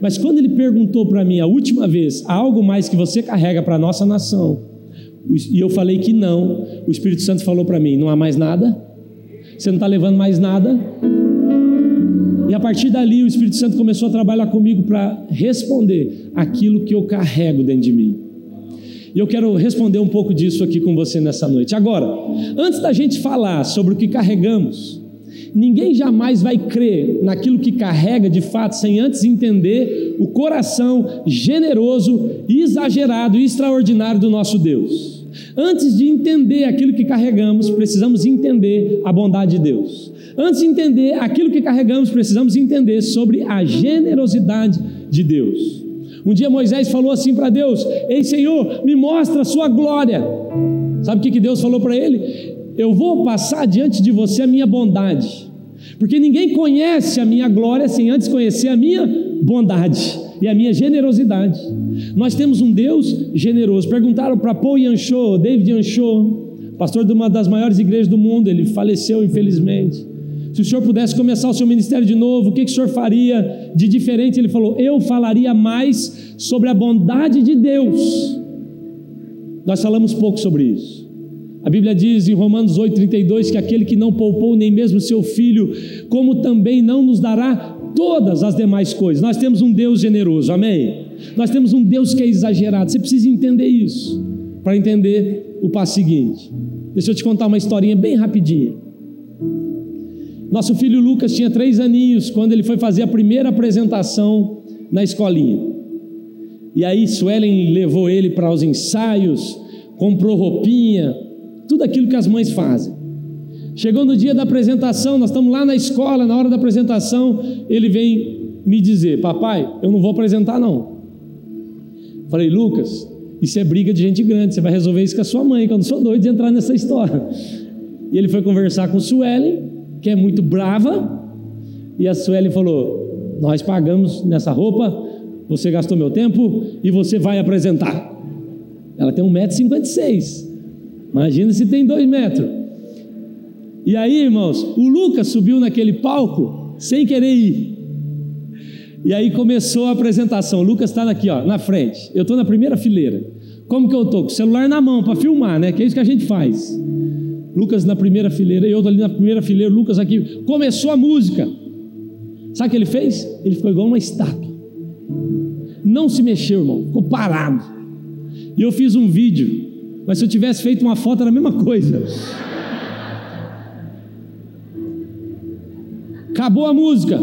Mas quando ele perguntou para mim a última vez: há algo mais que você carrega para a nossa nação? E eu falei que não. O Espírito Santo falou para mim: não há mais nada? Você não está levando mais nada? E a partir dali o Espírito Santo começou a trabalhar comigo para responder aquilo que eu carrego dentro de mim. E eu quero responder um pouco disso aqui com você nessa noite. Agora, antes da gente falar sobre o que carregamos, ninguém jamais vai crer naquilo que carrega de fato sem antes entender o coração generoso, exagerado e extraordinário do nosso Deus. Antes de entender aquilo que carregamos, precisamos entender a bondade de Deus. Antes de entender aquilo que carregamos, precisamos entender sobre a generosidade de Deus. Um dia Moisés falou assim para Deus: Ei Senhor, me mostra a sua glória. Sabe o que Deus falou para ele? Eu vou passar diante de você a minha bondade, porque ninguém conhece a minha glória sem antes conhecer a minha bondade e a minha generosidade. Nós temos um Deus generoso. Perguntaram para Paul Yanchou, David Yanchou, pastor de uma das maiores igrejas do mundo, ele faleceu infelizmente. Se o senhor pudesse começar o seu ministério de novo, o que, que o senhor faria de diferente? Ele falou: Eu falaria mais sobre a bondade de Deus. Nós falamos pouco sobre isso. A Bíblia diz em Romanos 8,32 que aquele que não poupou nem mesmo seu filho, como também não nos dará todas as demais coisas. Nós temos um Deus generoso, amém? Nós temos um Deus que é exagerado. Você precisa entender isso para entender o passo seguinte. Deixa eu te contar uma historinha bem rapidinha. Nosso filho Lucas tinha três aninhos quando ele foi fazer a primeira apresentação na escolinha. E aí Suelen levou ele para os ensaios, comprou roupinha, tudo aquilo que as mães fazem. Chegou no dia da apresentação, nós estamos lá na escola, na hora da apresentação, ele vem me dizer: Papai, eu não vou apresentar, não. Falei, Lucas, isso é briga de gente grande, você vai resolver isso com a sua mãe, que eu não sou doido de entrar nessa história. E ele foi conversar com Suelen, que é muito brava, e a Sueli falou: Nós pagamos nessa roupa, você gastou meu tempo e você vai apresentar. Ela tem 1,56m. Imagina se tem 2 metros. E aí, irmãos, o Lucas subiu naquele palco sem querer ir. E aí começou a apresentação. O Lucas está aqui, ó, na frente. Eu estou na primeira fileira. Como que eu estou? Com o celular na mão para filmar, né? Que é isso que a gente faz. Lucas na primeira fileira, eu ali na primeira fileira, Lucas aqui. Começou a música. Sabe o que ele fez? Ele ficou igual uma estátua. Não se mexeu, irmão. Ficou parado. E eu fiz um vídeo. Mas se eu tivesse feito uma foto, era a mesma coisa. Acabou a música.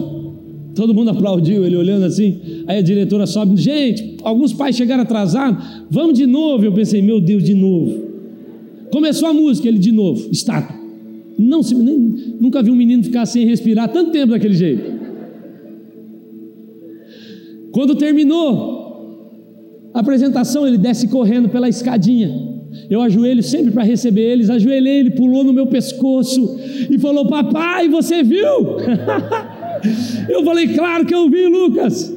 Todo mundo aplaudiu, ele olhando assim. Aí a diretora sobe, gente, alguns pais chegaram atrasados, vamos de novo. Eu pensei, meu Deus, de novo. Começou a música, ele de novo, estátua. Não nem, nunca vi um menino ficar sem respirar tanto tempo daquele jeito. Quando terminou a apresentação, ele desce correndo pela escadinha. Eu ajoelho sempre para receber eles. Ajoelhei, ele pulou no meu pescoço e falou: Papai, você viu? eu falei: Claro que eu vi, Lucas.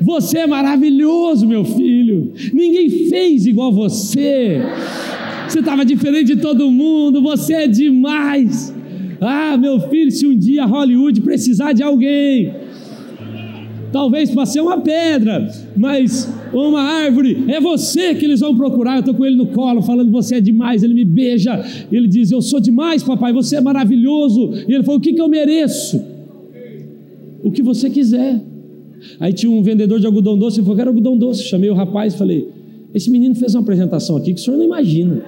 Você é maravilhoso, meu filho. Ninguém fez igual você. Você estava diferente de todo mundo. Você é demais. Ah, meu filho, se um dia Hollywood precisar de alguém talvez para ser uma pedra, mas uma árvore, é você que eles vão procurar. Eu estou com ele no colo, falando: Você é demais. Ele me beija, ele diz: Eu sou demais, papai, você é maravilhoso. E ele falou: O que, que eu mereço? O que você quiser. Aí tinha um vendedor de algodão doce, ele falou: Quero algodão doce. Chamei o rapaz e falei: Esse menino fez uma apresentação aqui que o senhor não imagina.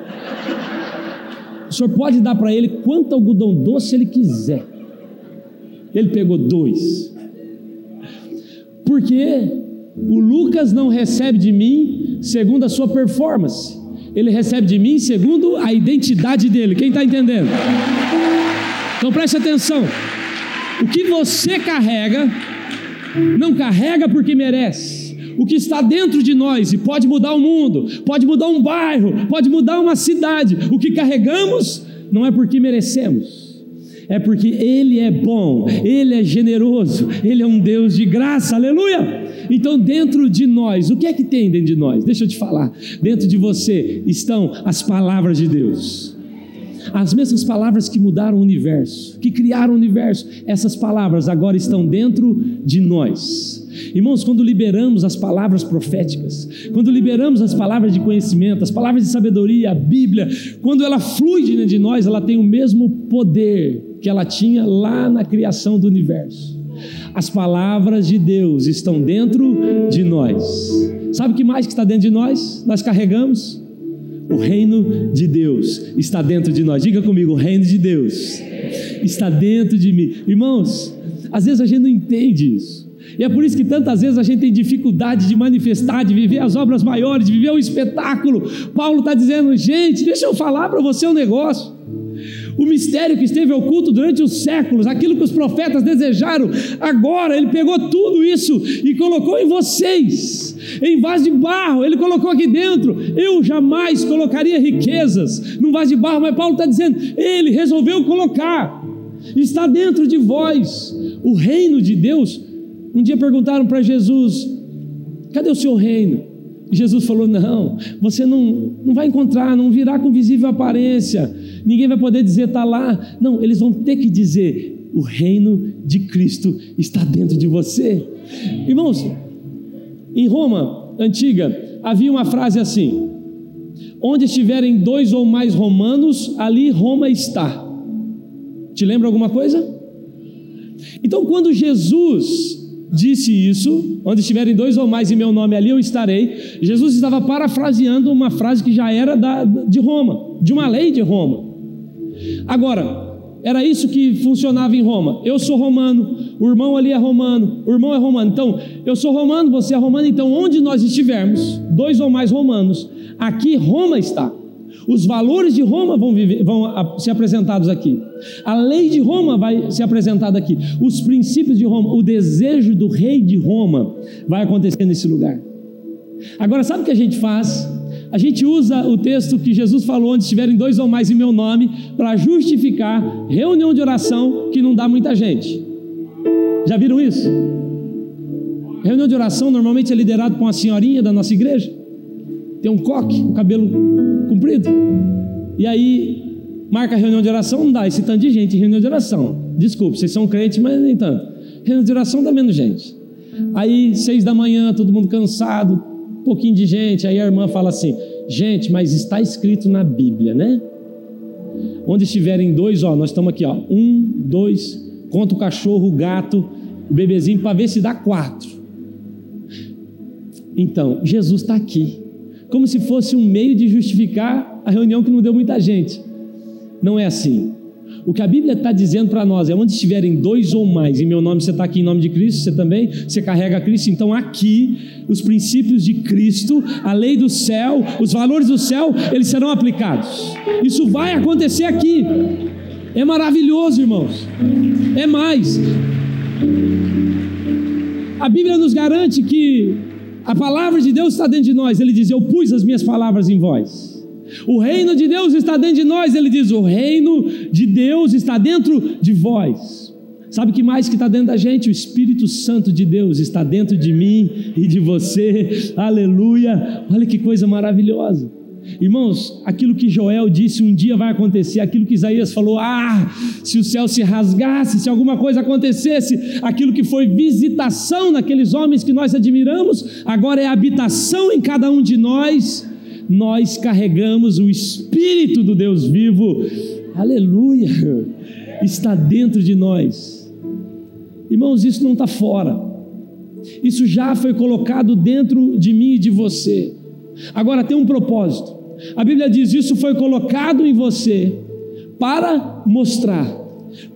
O senhor pode dar para ele quanto algodão doce ele quiser. Ele pegou dois. Porque o Lucas não recebe de mim segundo a sua performance, ele recebe de mim segundo a identidade dele. Quem está entendendo? Então preste atenção: o que você carrega, não carrega porque merece. O que está dentro de nós e pode mudar o mundo, pode mudar um bairro, pode mudar uma cidade. O que carregamos não é porque merecemos é porque Ele é bom, Ele é generoso, Ele é um Deus de graça, aleluia! Então, dentro de nós, o que é que tem dentro de nós? Deixa eu te falar, dentro de você estão as palavras de Deus. As mesmas palavras que mudaram o universo, que criaram o universo, essas palavras agora estão dentro de nós. Irmãos, quando liberamos as palavras proféticas, quando liberamos as palavras de conhecimento, as palavras de sabedoria, a Bíblia, quando ela flui dentro de nós, ela tem o mesmo poder que ela tinha lá na criação do universo. As palavras de Deus estão dentro de nós. Sabe o que mais que está dentro de nós? Nós carregamos o reino de Deus está dentro de nós. Diga comigo, o reino de Deus está dentro de mim. Irmãos, às vezes a gente não entende isso. E é por isso que tantas vezes a gente tem dificuldade de manifestar, de viver as obras maiores, de viver o espetáculo. Paulo está dizendo, gente, deixa eu falar para você um negócio. O mistério que esteve oculto durante os séculos, aquilo que os profetas desejaram, agora ele pegou tudo isso e colocou em vocês, em vaso de barro, ele colocou aqui dentro. Eu jamais colocaria riquezas num vaso de barro, mas Paulo está dizendo, ele resolveu colocar, está dentro de vós. O reino de Deus. Um dia perguntaram para Jesus: cadê o seu reino? Jesus falou: Não, você não, não vai encontrar, não virá com visível aparência, ninguém vai poder dizer está lá. Não, eles vão ter que dizer: o reino de Cristo está dentro de você. Irmãos, em Roma antiga havia uma frase assim: Onde estiverem dois ou mais romanos, ali Roma está. Te lembra alguma coisa? Então, quando Jesus disse isso, onde estiverem dois ou mais em meu nome, ali eu estarei. Jesus estava parafraseando uma frase que já era da, de Roma, de uma lei de Roma. Agora, era isso que funcionava em Roma. Eu sou romano, o irmão ali é romano, o irmão é romano. Então, eu sou romano, você é romano. Então, onde nós estivermos, dois ou mais romanos, aqui Roma está. Os valores de Roma vão, viver, vão ser apresentados aqui. A lei de Roma vai ser apresentada aqui. Os princípios de Roma, o desejo do rei de Roma vai acontecer nesse lugar. Agora, sabe o que a gente faz? A gente usa o texto que Jesus falou, onde estiverem dois ou mais em meu nome, para justificar reunião de oração que não dá muita gente. Já viram isso? Reunião de oração normalmente é liderado por uma senhorinha da nossa igreja tem um coque, um cabelo comprido. E aí, marca reunião de oração, não dá esse tanto de gente em reunião de oração. Desculpe, vocês são crentes, mas nem tanto. Reunião de oração dá menos gente. Aí, seis da manhã, todo mundo cansado, um pouquinho de gente. Aí a irmã fala assim: gente, mas está escrito na Bíblia, né? Onde estiverem dois, ó, nós estamos aqui, ó, um, dois, conta o cachorro, o gato, o bebezinho, para ver se dá quatro. Então, Jesus está aqui como se fosse um meio de justificar a reunião que não deu muita gente. Não é assim. O que a Bíblia está dizendo para nós é onde estiverem dois ou mais, em meu nome você está aqui em nome de Cristo, você também, você carrega Cristo, então aqui os princípios de Cristo, a lei do céu, os valores do céu, eles serão aplicados. Isso vai acontecer aqui. É maravilhoso, irmãos. É mais. A Bíblia nos garante que a palavra de Deus está dentro de nós. Ele diz: Eu pus as minhas palavras em vós. O reino de Deus está dentro de nós. Ele diz: O reino de Deus está dentro de vós. Sabe o que mais que está dentro da gente? O Espírito Santo de Deus está dentro de mim e de você. Aleluia! Olha que coisa maravilhosa. Irmãos, aquilo que Joel disse um dia vai acontecer, aquilo que Isaías falou, ah, se o céu se rasgasse, se alguma coisa acontecesse, aquilo que foi visitação naqueles homens que nós admiramos, agora é habitação em cada um de nós nós carregamos o Espírito do Deus vivo, aleluia, está dentro de nós. Irmãos, isso não está fora, isso já foi colocado dentro de mim e de você. Agora tem um propósito, a Bíblia diz: isso foi colocado em você para mostrar,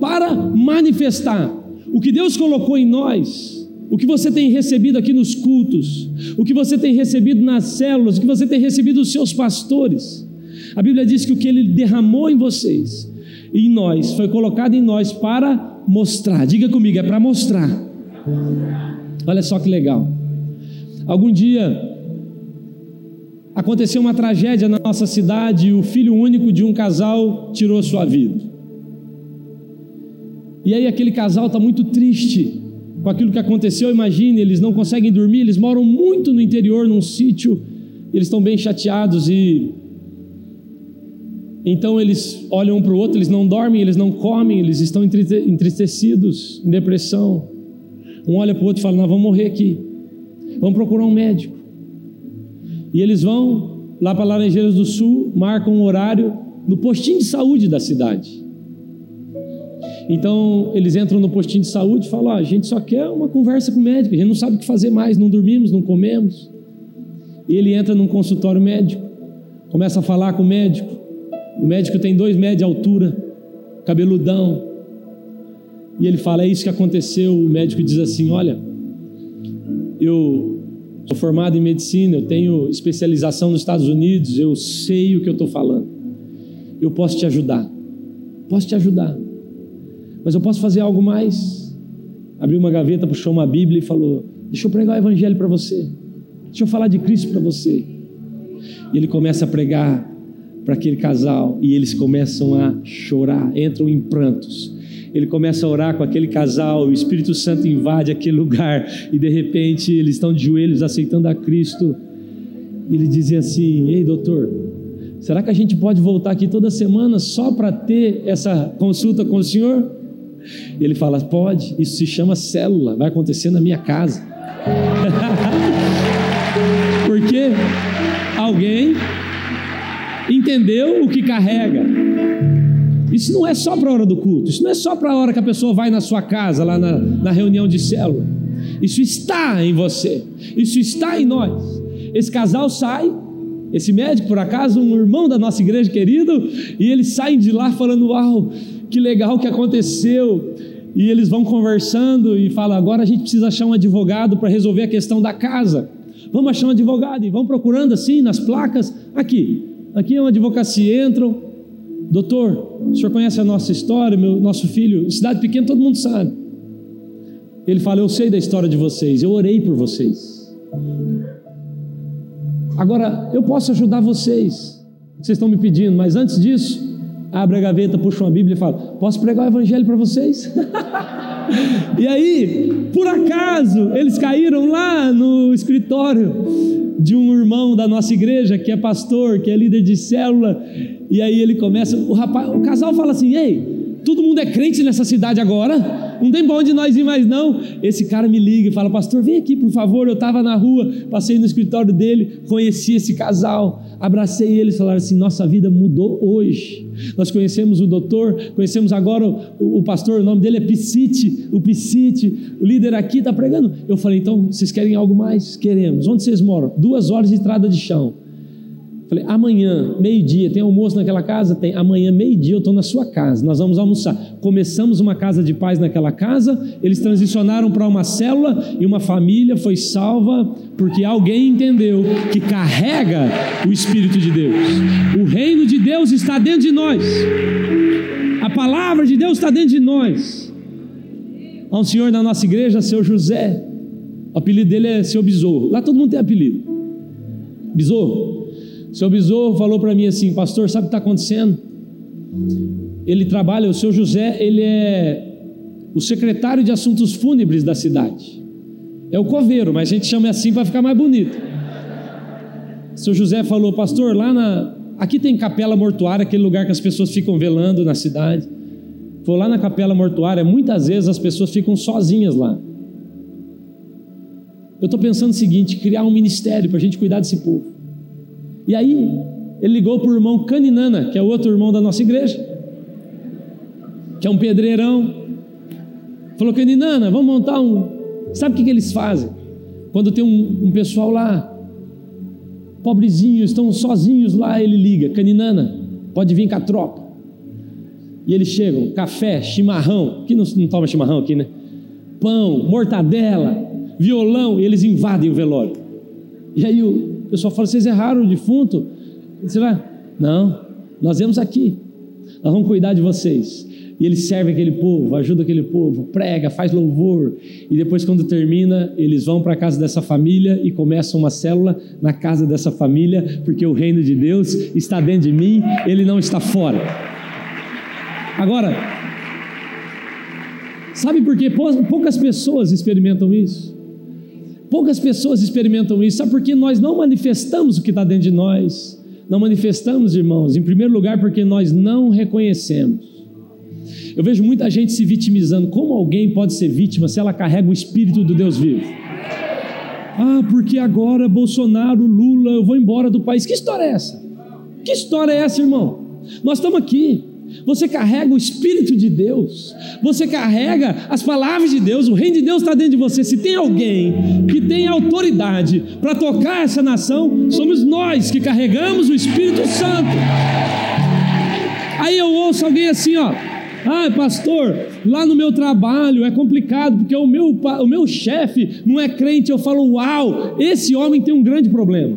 para manifestar o que Deus colocou em nós o que você tem recebido aqui nos cultos, o que você tem recebido nas células, o que você tem recebido dos seus pastores. A Bíblia diz que o que Ele derramou em vocês em nós foi colocado em nós para mostrar. Diga comigo, é para mostrar. Olha só que legal. Algum dia aconteceu uma tragédia na nossa cidade e o filho único de um casal tirou sua vida. E aí aquele casal está muito triste com aquilo que aconteceu, imagine, eles não conseguem dormir, eles moram muito no interior, num sítio, eles estão bem chateados e então eles olham um para o outro, eles não dormem, eles não comem, eles estão entristecidos, em depressão. Um olha para o outro e fala: Nós vamos morrer aqui, vamos procurar um médico. E eles vão lá para Laranjeiras do Sul, marcam um horário no postinho de saúde da cidade. Então eles entram no postinho de saúde e falam: ah, a gente só quer uma conversa com o médico, a gente não sabe o que fazer mais, não dormimos, não comemos. E ele entra num consultório médico, começa a falar com o médico. O médico tem dois metros de altura, cabeludão. E ele fala: é isso que aconteceu. O médico diz assim: olha, eu sou formado em medicina, eu tenho especialização nos Estados Unidos, eu sei o que eu estou falando. Eu posso te ajudar. Posso te ajudar. Mas eu posso fazer algo mais? Abriu uma gaveta, puxou uma Bíblia e falou: Deixa eu pregar o Evangelho para você. Deixa eu falar de Cristo para você. E ele começa a pregar para aquele casal e eles começam a chorar, entram em prantos. Ele começa a orar com aquele casal, o Espírito Santo invade aquele lugar e de repente eles estão de joelhos aceitando a Cristo. Ele dizia assim: Ei, doutor, será que a gente pode voltar aqui toda semana só para ter essa consulta com o senhor? Ele fala: pode, isso se chama célula, vai acontecer na minha casa. Porque alguém entendeu o que carrega. Isso não é só para a hora do culto, isso não é só para a hora que a pessoa vai na sua casa, lá na, na reunião de célula. Isso está em você, isso está em nós. Esse casal sai, esse médico, por acaso, um irmão da nossa igreja querido, e eles saem de lá falando: Uau, que legal que aconteceu. E eles vão conversando e falam: agora a gente precisa achar um advogado para resolver a questão da casa. Vamos achar um advogado e vão procurando assim nas placas. Aqui, aqui é uma advocacia. Entram, doutor, o senhor conhece a nossa história, meu, nosso filho, cidade pequena, todo mundo sabe. Ele fala: Eu sei da história de vocês, eu orei por vocês. Agora, eu posso ajudar vocês, vocês estão me pedindo, mas antes disso, abre a gaveta, puxa uma Bíblia e fala: Posso pregar o Evangelho para vocês? e aí, por acaso, eles caíram lá no escritório de um irmão da nossa igreja, que é pastor, que é líder de célula, e aí ele começa, o rapaz, o casal fala assim: Ei, todo mundo é crente nessa cidade agora? não tem para onde nós ir mais não. Esse cara me liga e fala, pastor, vem aqui por favor. Eu estava na rua, passei no escritório dele, conheci esse casal, abracei eles, falaram assim, nossa vida mudou hoje. Nós conhecemos o doutor, conhecemos agora o, o pastor, o nome dele é Piscite, o Piscite, o líder aqui está pregando. Eu falei, então, vocês querem algo mais? Queremos. Onde vocês moram? Duas horas de estrada de chão. Falei, amanhã, meio-dia, tem almoço naquela casa? Tem. Amanhã, meio-dia, eu estou na sua casa. Nós vamos almoçar. Começamos uma casa de paz naquela casa. Eles transicionaram para uma célula e uma família foi salva porque alguém entendeu que carrega o Espírito de Deus. O reino de Deus está dentro de nós. A palavra de Deus está dentro de nós. Há um senhor na nossa igreja, seu José. O apelido dele é seu Besouro. Lá todo mundo tem apelido. Besouro. Seu Besouro falou para mim assim, pastor, sabe o que está acontecendo? Ele trabalha, o seu José, ele é o secretário de assuntos fúnebres da cidade. É o coveiro, mas a gente chama assim para ficar mais bonito. Seu José falou, pastor, lá na. Aqui tem capela mortuária, aquele lugar que as pessoas ficam velando na cidade. Foi lá na capela mortuária, muitas vezes as pessoas ficam sozinhas lá. Eu estou pensando o seguinte: criar um ministério para a gente cuidar desse povo. E aí, ele ligou para o irmão Caninana, que é outro irmão da nossa igreja, que é um pedreirão. Falou: Caninana, vamos montar um. Sabe o que, que eles fazem? Quando tem um, um pessoal lá, pobrezinhos, estão sozinhos lá, ele liga: Caninana, pode vir com a tropa. E eles chegam: café, chimarrão. Quem não, não toma chimarrão aqui, né? Pão, mortadela, violão, e eles invadem o velório. E aí o, pessoal fala: vocês erraram o defunto? Você vai, não, nós vemos aqui, nós vamos cuidar de vocês. E ele serve aquele povo, ajuda aquele povo, prega, faz louvor. E depois, quando termina, eles vão para a casa dessa família e começam uma célula na casa dessa família, porque o reino de Deus está dentro de mim, ele não está fora. Agora, sabe por que poucas pessoas experimentam isso? Poucas pessoas experimentam isso, sabe porque nós não manifestamos o que está dentro de nós. Não manifestamos, irmãos, em primeiro lugar, porque nós não reconhecemos. Eu vejo muita gente se vitimizando. Como alguém pode ser vítima se ela carrega o espírito do Deus vivo? Ah, porque agora Bolsonaro, Lula, eu vou embora do país. Que história é essa? Que história é essa, irmão? Nós estamos aqui você carrega o Espírito de Deus, você carrega as palavras de Deus, o Reino de Deus está dentro de você. Se tem alguém que tem autoridade para tocar essa nação, somos nós que carregamos o Espírito Santo. Aí eu ouço alguém assim, ó. Ah, pastor, lá no meu trabalho é complicado porque o meu, o meu chefe não é crente. Eu falo, uau, esse homem tem um grande problema.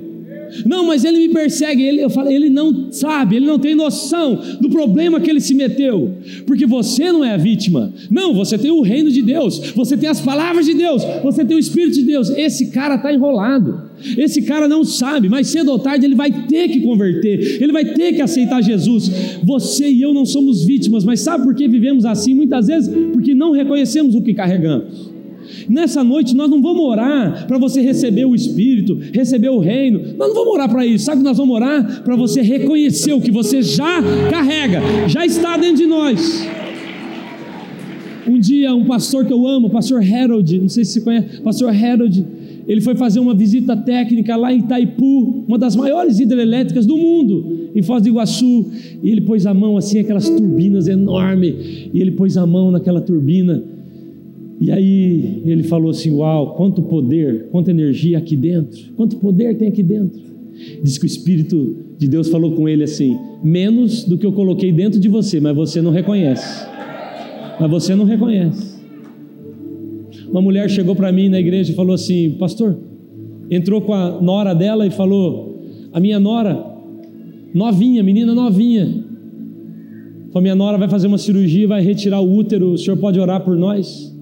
Não, mas ele me persegue. Ele, eu falo, ele não sabe, ele não tem noção do problema que ele se meteu, porque você não é a vítima. Não, você tem o reino de Deus, você tem as palavras de Deus, você tem o Espírito de Deus. Esse cara está enrolado. Esse cara não sabe, mas cedo ou tarde ele vai ter que converter, ele vai ter que aceitar Jesus. Você e eu não somos vítimas, mas sabe por que vivemos assim? Muitas vezes porque não reconhecemos o que carregamos. Nessa noite nós não vamos orar para você receber o Espírito, receber o reino. Nós não vamos orar para isso. Sabe que nós vamos orar para você reconhecer o que você já carrega, já está dentro de nós. Um dia, um pastor que eu amo, o pastor Harold, não sei se você conhece, pastor Harold, ele foi fazer uma visita técnica lá em Itaipu, uma das maiores hidrelétricas do mundo, em Foz do Iguaçu, e ele pôs a mão assim, aquelas turbinas enormes, e ele pôs a mão naquela turbina, e aí ele falou assim: Uau, quanto poder, quanta energia aqui dentro, quanto poder tem aqui dentro. Diz que o Espírito de Deus falou com ele assim: menos do que eu coloquei dentro de você, mas você não reconhece. Mas você não reconhece. Uma mulher chegou para mim na igreja e falou assim: Pastor, entrou com a nora dela e falou: A minha nora, novinha, menina novinha, a minha nora vai fazer uma cirurgia, vai retirar o útero, o senhor pode orar por nós?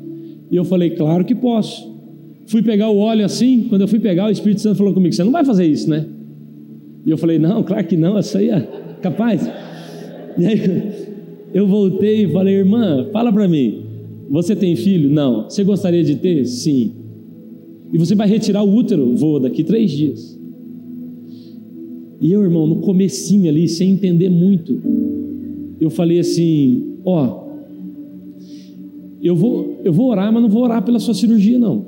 E eu falei, claro que posso. Fui pegar o óleo assim, quando eu fui pegar, o Espírito Santo falou comigo: Você não vai fazer isso, né? E eu falei: Não, claro que não, isso aí é capaz. E aí eu voltei e falei: Irmã, fala para mim, você tem filho? Não. Você gostaria de ter? Sim. E você vai retirar o útero? Vou, daqui três dias. E eu, irmão, no comecinho ali, sem entender muito, eu falei assim: Ó, eu vou, eu vou orar, mas não vou orar pela sua cirurgia, não.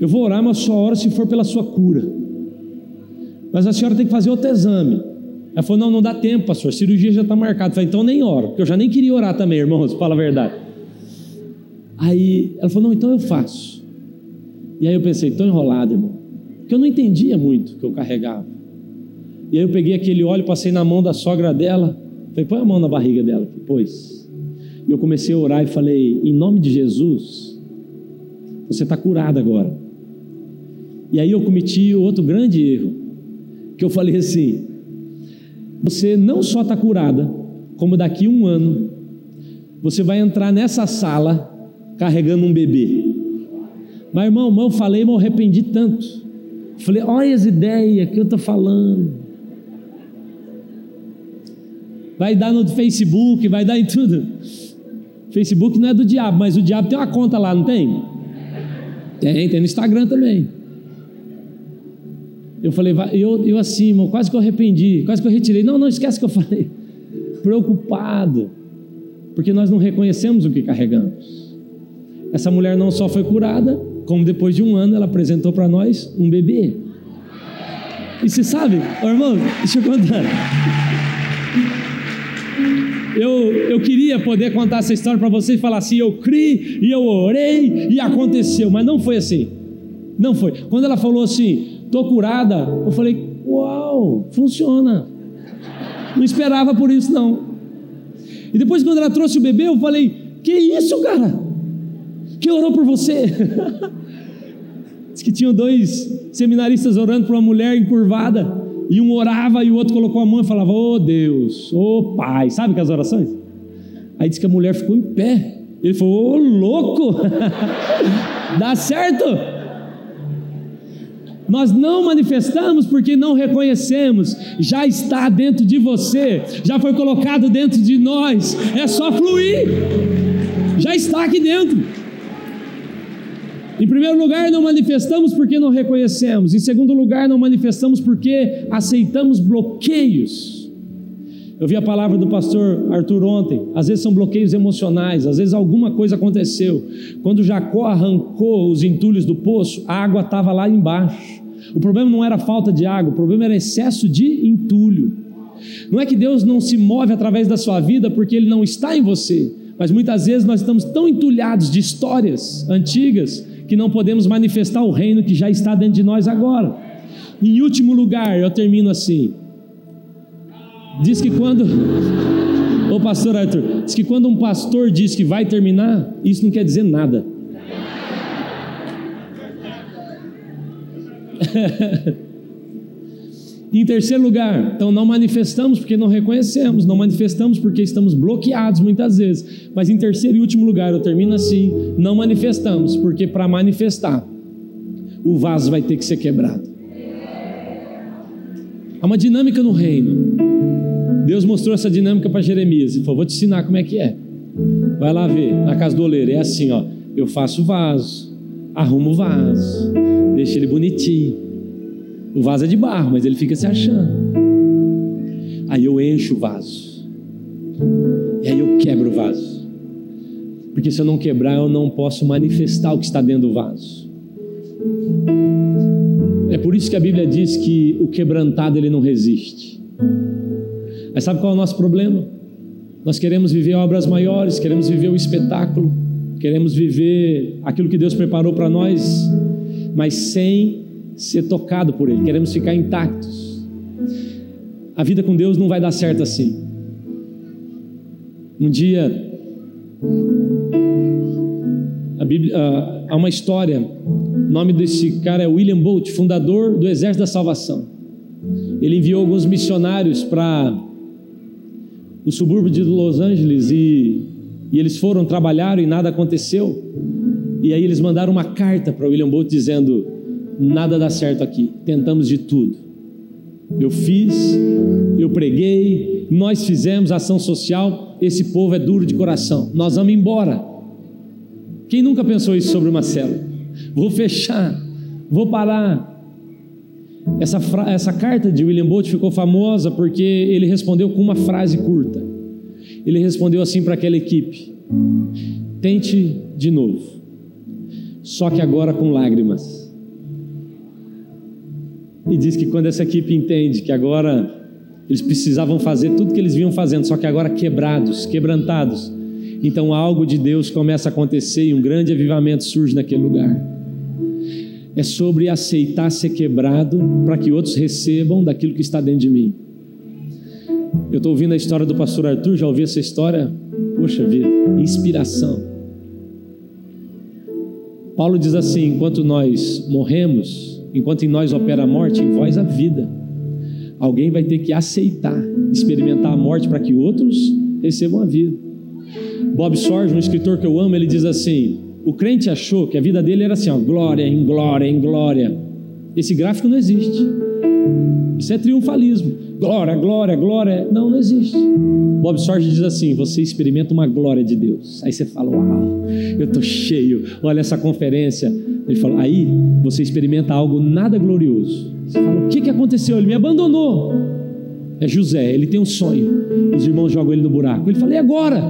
Eu vou orar, mas só oro se for pela sua cura. Mas a senhora tem que fazer outro exame. Ela falou: não, não dá tempo, pastor, a cirurgia já está marcada. Eu falei, então nem oro, porque eu já nem queria orar também, irmãos, fala a verdade. Aí ela falou: não, então eu faço. E aí eu pensei, estou enrolado, irmão. Porque eu não entendia muito o que eu carregava. E aí eu peguei aquele óleo, passei na mão da sogra dela. Falei, põe a mão na barriga dela. Pois. E eu comecei a orar e falei, em nome de Jesus, você está curada agora. E aí eu cometi outro grande erro. Que eu falei assim: você não só está curada, como daqui um ano, você vai entrar nessa sala carregando um bebê. Mas irmão, irmão eu falei, mas eu arrependi tanto. Falei, olha as ideias que eu estou falando vai dar no Facebook, vai dar em tudo. Facebook não é do diabo, mas o diabo tem uma conta lá, não tem? Tem, tem no Instagram também. Eu falei, eu, eu assim, irmão, quase que eu arrependi, quase que eu retirei. Não, não, esquece que eu falei. Preocupado, porque nós não reconhecemos o que carregamos. Essa mulher não só foi curada, como depois de um ano ela apresentou para nós um bebê. E você sabe, oh, irmão, deixa eu contar. Eu, eu queria poder contar essa história para você e falar assim: eu criei e eu orei e aconteceu, mas não foi assim. Não foi. Quando ela falou assim, estou curada, eu falei: uau, funciona. Não esperava por isso, não. E depois, quando ela trouxe o bebê, eu falei: que isso, cara? Quem orou por você? Diz que tinham dois seminaristas orando por uma mulher encurvada. E um orava e o outro colocou a mão e falava: Oh Deus, oh Pai. Sabe aquelas orações? Aí disse que a mulher ficou em pé. Ele falou: Ô oh, louco, dá certo? Nós não manifestamos porque não reconhecemos, já está dentro de você, já foi colocado dentro de nós, é só fluir, já está aqui dentro. Em primeiro lugar, não manifestamos porque não reconhecemos. Em segundo lugar, não manifestamos porque aceitamos bloqueios. Eu vi a palavra do pastor Arthur ontem. Às vezes são bloqueios emocionais, às vezes alguma coisa aconteceu. Quando Jacó arrancou os entulhos do poço, a água estava lá embaixo. O problema não era falta de água, o problema era excesso de entulho. Não é que Deus não se move através da sua vida porque Ele não está em você, mas muitas vezes nós estamos tão entulhados de histórias antigas que não podemos manifestar o reino que já está dentro de nós agora. Em último lugar, eu termino assim. Diz que quando. Ô pastor Arthur, diz que quando um pastor diz que vai terminar, isso não quer dizer nada. Em terceiro lugar, então não manifestamos porque não reconhecemos, não manifestamos porque estamos bloqueados muitas vezes. Mas em terceiro e último lugar, eu termino assim: não manifestamos porque para manifestar, o vaso vai ter que ser quebrado. Há uma dinâmica no reino. Deus mostrou essa dinâmica para Jeremias e falou: Vou te ensinar como é que é. Vai lá ver, na casa do oleiro. É assim: ó, eu faço o vaso, arrumo o vaso, deixo ele bonitinho o vaso é de barro, mas ele fica se achando. Aí eu encho o vaso. E aí eu quebro o vaso. Porque se eu não quebrar, eu não posso manifestar o que está dentro do vaso. É por isso que a Bíblia diz que o quebrantado ele não resiste. Mas sabe qual é o nosso problema? Nós queremos viver obras maiores, queremos viver o espetáculo, queremos viver aquilo que Deus preparou para nós, mas sem ser tocado por Ele, queremos ficar intactos. A vida com Deus não vai dar certo assim. Um dia, Bíblia, uh, há uma história, o nome desse cara é William Bolt, fundador do Exército da Salvação. Ele enviou alguns missionários para o subúrbio de Los Angeles e, e eles foram, trabalharam e nada aconteceu. E aí eles mandaram uma carta para William Bolt dizendo: nada dá certo aqui, tentamos de tudo. Eu fiz, eu preguei, nós fizemos ação social, esse povo é duro de coração, nós vamos embora. Quem nunca pensou isso sobre uma célula? Vou fechar, vou parar. Essa, essa carta de William Bolt ficou famosa porque ele respondeu com uma frase curta. Ele respondeu assim para aquela equipe: tente de novo, só que agora com lágrimas. E diz que quando essa equipe entende que agora eles precisavam fazer tudo que eles vinham fazendo, só que agora quebrados, quebrantados, então algo de Deus começa a acontecer e um grande avivamento surge naquele lugar. é sobre aceitar ser quebrado para que outros recebam daquilo que está dentro de mim. Eu estou ouvindo a história do pastor Arthur, já ouvi essa história? Poxa vida, inspiração. Paulo diz assim: enquanto nós morremos, enquanto em nós opera a morte, em vós a vida. Alguém vai ter que aceitar, experimentar a morte para que outros recebam a vida. Bob Sorge, um escritor que eu amo, ele diz assim: o crente achou que a vida dele era assim, ó, glória em glória em glória. Esse gráfico não existe. Isso é triunfalismo. Glória, glória, glória. Não, não existe. Bob Sorge diz assim: você experimenta uma glória de Deus. Aí você fala: Uau, eu estou cheio. Olha essa conferência. Ele fala: Aí você experimenta algo nada glorioso. Você fala: O que, que aconteceu? Ele me abandonou. É José, ele tem um sonho. Os irmãos jogam ele no buraco. Ele fala: E agora?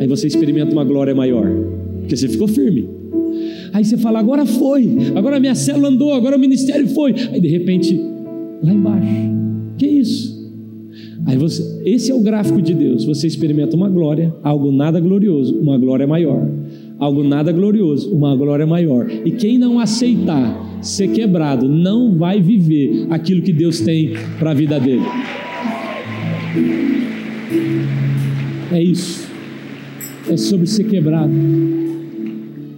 Aí você experimenta uma glória maior. Porque você ficou firme. Aí você fala, agora foi, agora minha célula andou, agora o ministério foi. Aí de repente, lá embaixo, que isso? Aí você, esse é o gráfico de Deus. Você experimenta uma glória, algo nada glorioso, uma glória maior. Algo nada glorioso, uma glória maior. E quem não aceitar ser quebrado, não vai viver aquilo que Deus tem para a vida dele. É isso. É sobre ser quebrado.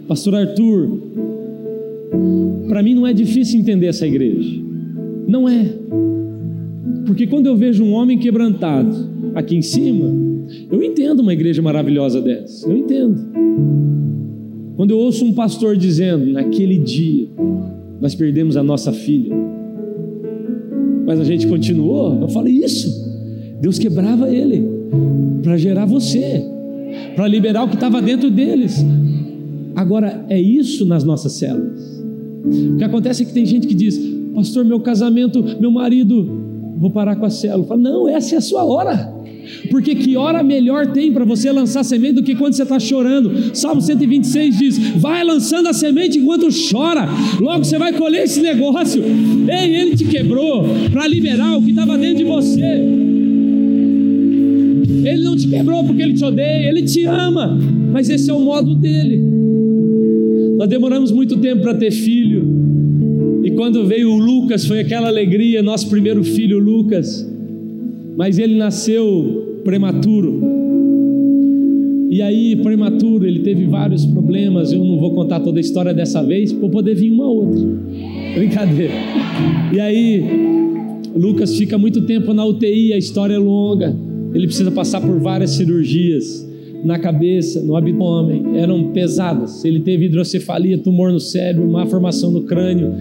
Pastor Arthur, para mim não é difícil entender essa igreja. Não é. Porque quando eu vejo um homem quebrantado aqui em cima, eu entendo uma igreja maravilhosa dessa. Eu entendo. Quando eu ouço um pastor dizendo, naquele dia, nós perdemos a nossa filha, mas a gente continuou, eu falo, isso. Deus quebrava ele para gerar você, para liberar o que estava dentro deles. Agora, é isso nas nossas células. O que acontece é que tem gente que diz: Pastor, meu casamento, meu marido, vou parar com a célula. Fala, não, essa é a sua hora. Porque que hora melhor tem para você lançar semente do que quando você está chorando? Salmo 126 diz: Vai lançando a semente enquanto chora, logo você vai colher esse negócio. Ei, ele te quebrou para liberar o que estava dentro de você. Ele não te quebrou porque ele te odeia, ele te ama, mas esse é o modo dele. Nós demoramos muito tempo para ter filho. Quando veio o Lucas, foi aquela alegria, nosso primeiro filho, Lucas. Mas ele nasceu prematuro. E aí, prematuro, ele teve vários problemas. Eu não vou contar toda a história dessa vez, para poder vir uma outra. Brincadeira. E aí, Lucas fica muito tempo na UTI, a história é longa. Ele precisa passar por várias cirurgias na cabeça, no abdômen, eram pesadas. Ele teve hidrocefalia, tumor no cérebro, má formação no crânio.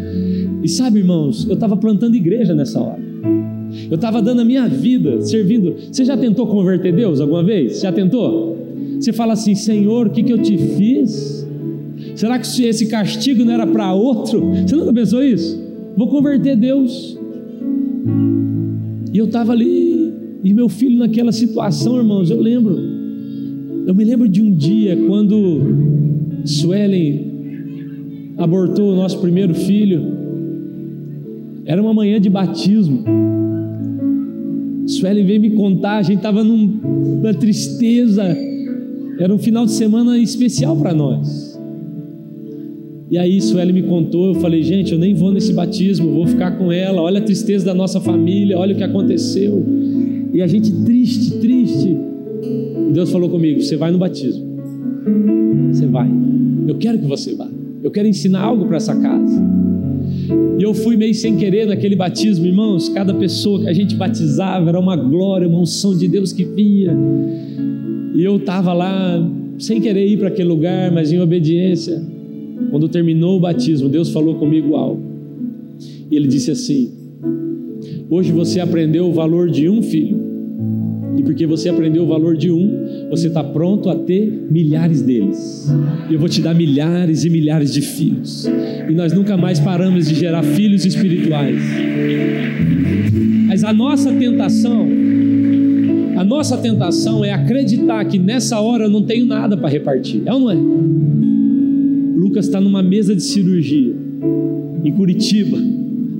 E sabe, irmãos, eu estava plantando igreja nessa hora. Eu estava dando a minha vida servindo. Você já tentou converter Deus alguma vez? Já tentou? Você fala assim, Senhor, o que, que eu te fiz? Será que esse castigo não era para outro? Você nunca pensou isso? Vou converter Deus. E eu estava ali, e meu filho naquela situação, irmãos, eu lembro. Eu me lembro de um dia quando Suelen abortou o nosso primeiro filho. Era uma manhã de batismo. Suelen veio me contar, a gente estava numa tristeza. Era um final de semana especial para nós. E aí Sueli me contou, eu falei, gente, eu nem vou nesse batismo, vou ficar com ela. Olha a tristeza da nossa família, olha o que aconteceu. E a gente triste, triste. E Deus falou comigo: você vai no batismo. Você vai. Eu quero que você vá. Eu quero ensinar algo para essa casa. E eu fui meio sem querer naquele batismo, irmãos. Cada pessoa que a gente batizava era uma glória, uma unção de Deus que vinha. E eu estava lá sem querer ir para aquele lugar, mas em obediência. Quando terminou o batismo, Deus falou comigo algo. E Ele disse assim: Hoje você aprendeu o valor de um filho. Porque você aprendeu o valor de um, você está pronto a ter milhares deles. E eu vou te dar milhares e milhares de filhos. E nós nunca mais paramos de gerar filhos espirituais. Mas a nossa tentação, a nossa tentação é acreditar que nessa hora eu não tenho nada para repartir. É ou não é? Lucas está numa mesa de cirurgia em Curitiba,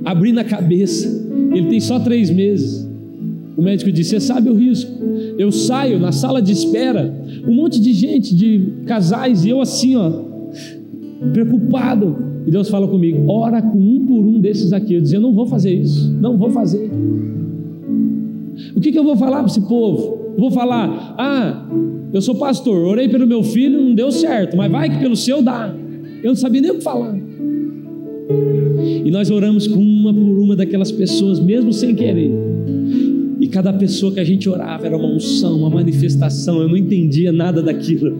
abrindo a cabeça. Ele tem só três meses. O médico disse: Você sabe o risco. Eu saio na sala de espera, um monte de gente, de casais, e eu assim, ó, preocupado. E Deus fala comigo: ora com um por um desses aqui. Eu dizia: eu não vou fazer isso, não vou fazer. O que, que eu vou falar para esse povo? Vou falar: ah, eu sou pastor, orei pelo meu filho, não deu certo, mas vai que pelo seu dá. Eu não sabia nem o que falar. E nós oramos com uma por uma daquelas pessoas, mesmo sem querer. E cada pessoa que a gente orava era uma unção, uma manifestação. Eu não entendia nada daquilo.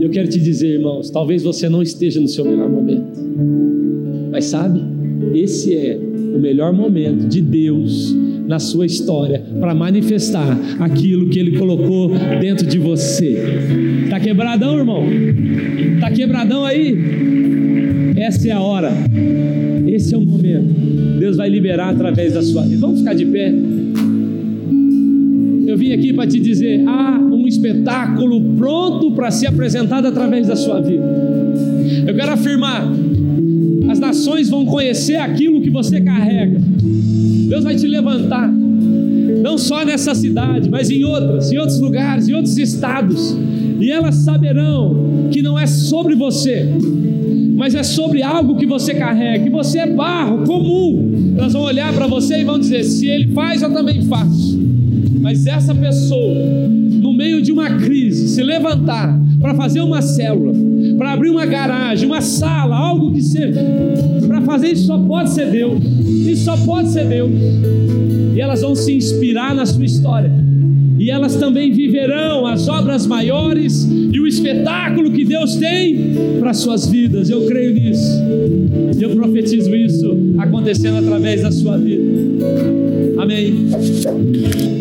Eu quero te dizer, irmãos, talvez você não esteja no seu melhor momento. Mas sabe, esse é o melhor momento de Deus na sua história para manifestar aquilo que Ele colocou dentro de você. Tá quebradão, irmão? Tá quebradão aí? Essa é a hora. Esse é o momento. Deus vai liberar através da sua vida. Vamos ficar de pé. Eu vim aqui para te dizer: há um espetáculo pronto para ser apresentado através da sua vida. Eu quero afirmar: as nações vão conhecer aquilo que você carrega. Deus vai te levantar, não só nessa cidade, mas em outras, em outros lugares, em outros estados, e elas saberão que não é sobre você, mas é sobre algo que você carrega, que você é barro comum. Elas vão olhar para você e vão dizer: se ele faz, eu também faço. Mas essa pessoa, no meio de uma crise, se levantar para fazer uma célula, para abrir uma garagem, uma sala, algo que seja, para fazer isso só pode ser Deus. Isso só pode ser Deus. E elas vão se inspirar na sua história. Elas também viverão as obras maiores e o espetáculo que Deus tem para suas vidas. Eu creio nisso. Eu profetizo isso acontecendo através da sua vida. Amém.